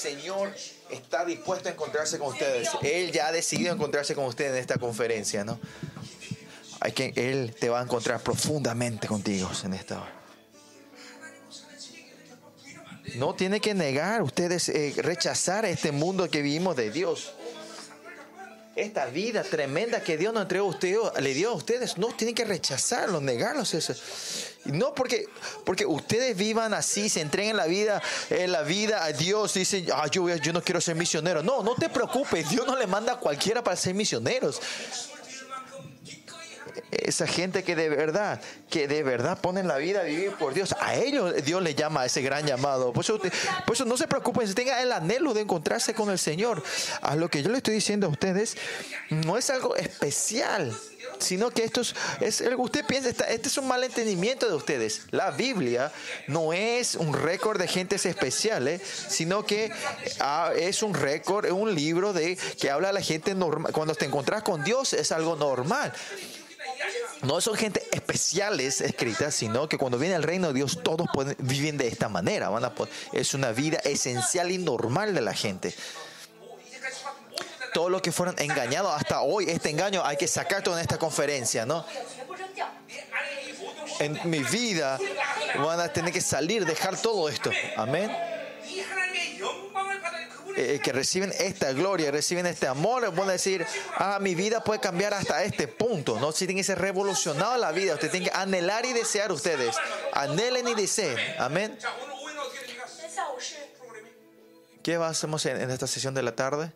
S1: Señor está dispuesto a encontrarse con ustedes. Él ya ha decidido encontrarse con ustedes en esta conferencia, ¿no? Hay que, él te va a encontrar profundamente contigo en esta hora. No tiene que negar ustedes eh, rechazar este mundo que vivimos de Dios. Esta vida tremenda que Dios nos entregó a ustedes, le dio a ustedes, no tienen que rechazarlo, negarlos eso. No porque, porque ustedes vivan así, se entreguen la vida, eh, la vida a Dios, dicen, ah, yo, yo no quiero ser misionero. No, no te preocupes, Dios no le manda a cualquiera para ser misioneros. Esa gente que de verdad, que de verdad ponen la vida a vivir por Dios, a ellos Dios le llama ese gran llamado. Por eso, por no se preocupen, tengan el anhelo de encontrarse con el Señor. A lo que yo le estoy diciendo a ustedes, no es algo especial, sino que esto es, es usted piensa, este es un mal entendimiento de ustedes. La Biblia no es un récord de gentes especiales, sino que ah, es un récord, un libro de que habla a la gente normal. Cuando te encontrás con Dios es algo normal. No son gente especiales escritas, sino que cuando viene el reino de Dios todos pueden, viven de esta manera. Es una vida esencial y normal de la gente. Todos los que fueron engañados hasta hoy, este engaño hay que sacar todo en esta conferencia, ¿no? En mi vida van a tener que salir, dejar todo esto. Amén eh, que reciben esta gloria, reciben este amor, van a decir, ah, mi vida puede cambiar hasta este punto, ¿no? Si tienen que ser revolucionado la vida, ustedes tienen que anhelar y desear ustedes, anhelen y deseen, amén. ¿Qué hacemos en, en esta sesión de la tarde?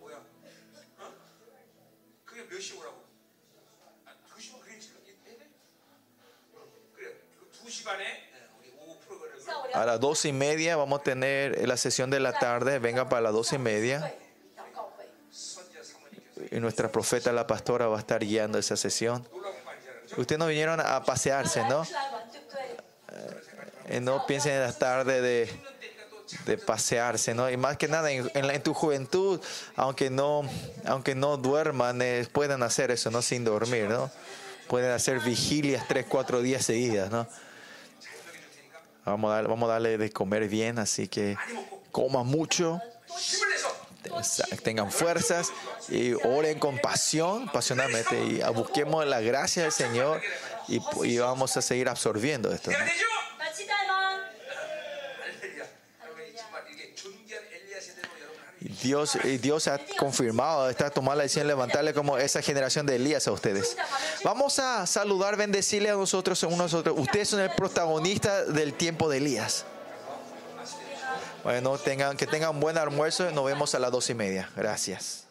S1: A las dos y media vamos a tener la sesión de la tarde. Venga para las dos y media. Y nuestra profeta, la pastora, va a estar guiando esa sesión. Ustedes no vinieron a pasearse, ¿no? Eh, no piensen en la tarde de, de pasearse, ¿no? Y más que nada, en, tu juventud, aunque no, aunque no duerman, eh, pueden hacer eso, ¿no? Sin dormir, ¿no? Pueden hacer vigilias tres, cuatro días seguidas, ¿no? Vamos a, darle, vamos a darle de comer bien, así que coman mucho, tengan fuerzas y oren con pasión, pasionalmente, y busquemos la gracia del Señor y, vamos a seguir absorbiendo esto. ¿no? Dios, y Dios ha confirmado, está tomando la decisión de levantarle como esa generación de Elías a ustedes. Vamos a saludar, bendecirle a nosotros, a unos a otros. Ustedes son el protagonista del tiempo de Elías. Bueno, tengan, que tengan un buen almuerzo nos vemos a las dos y media. Gracias.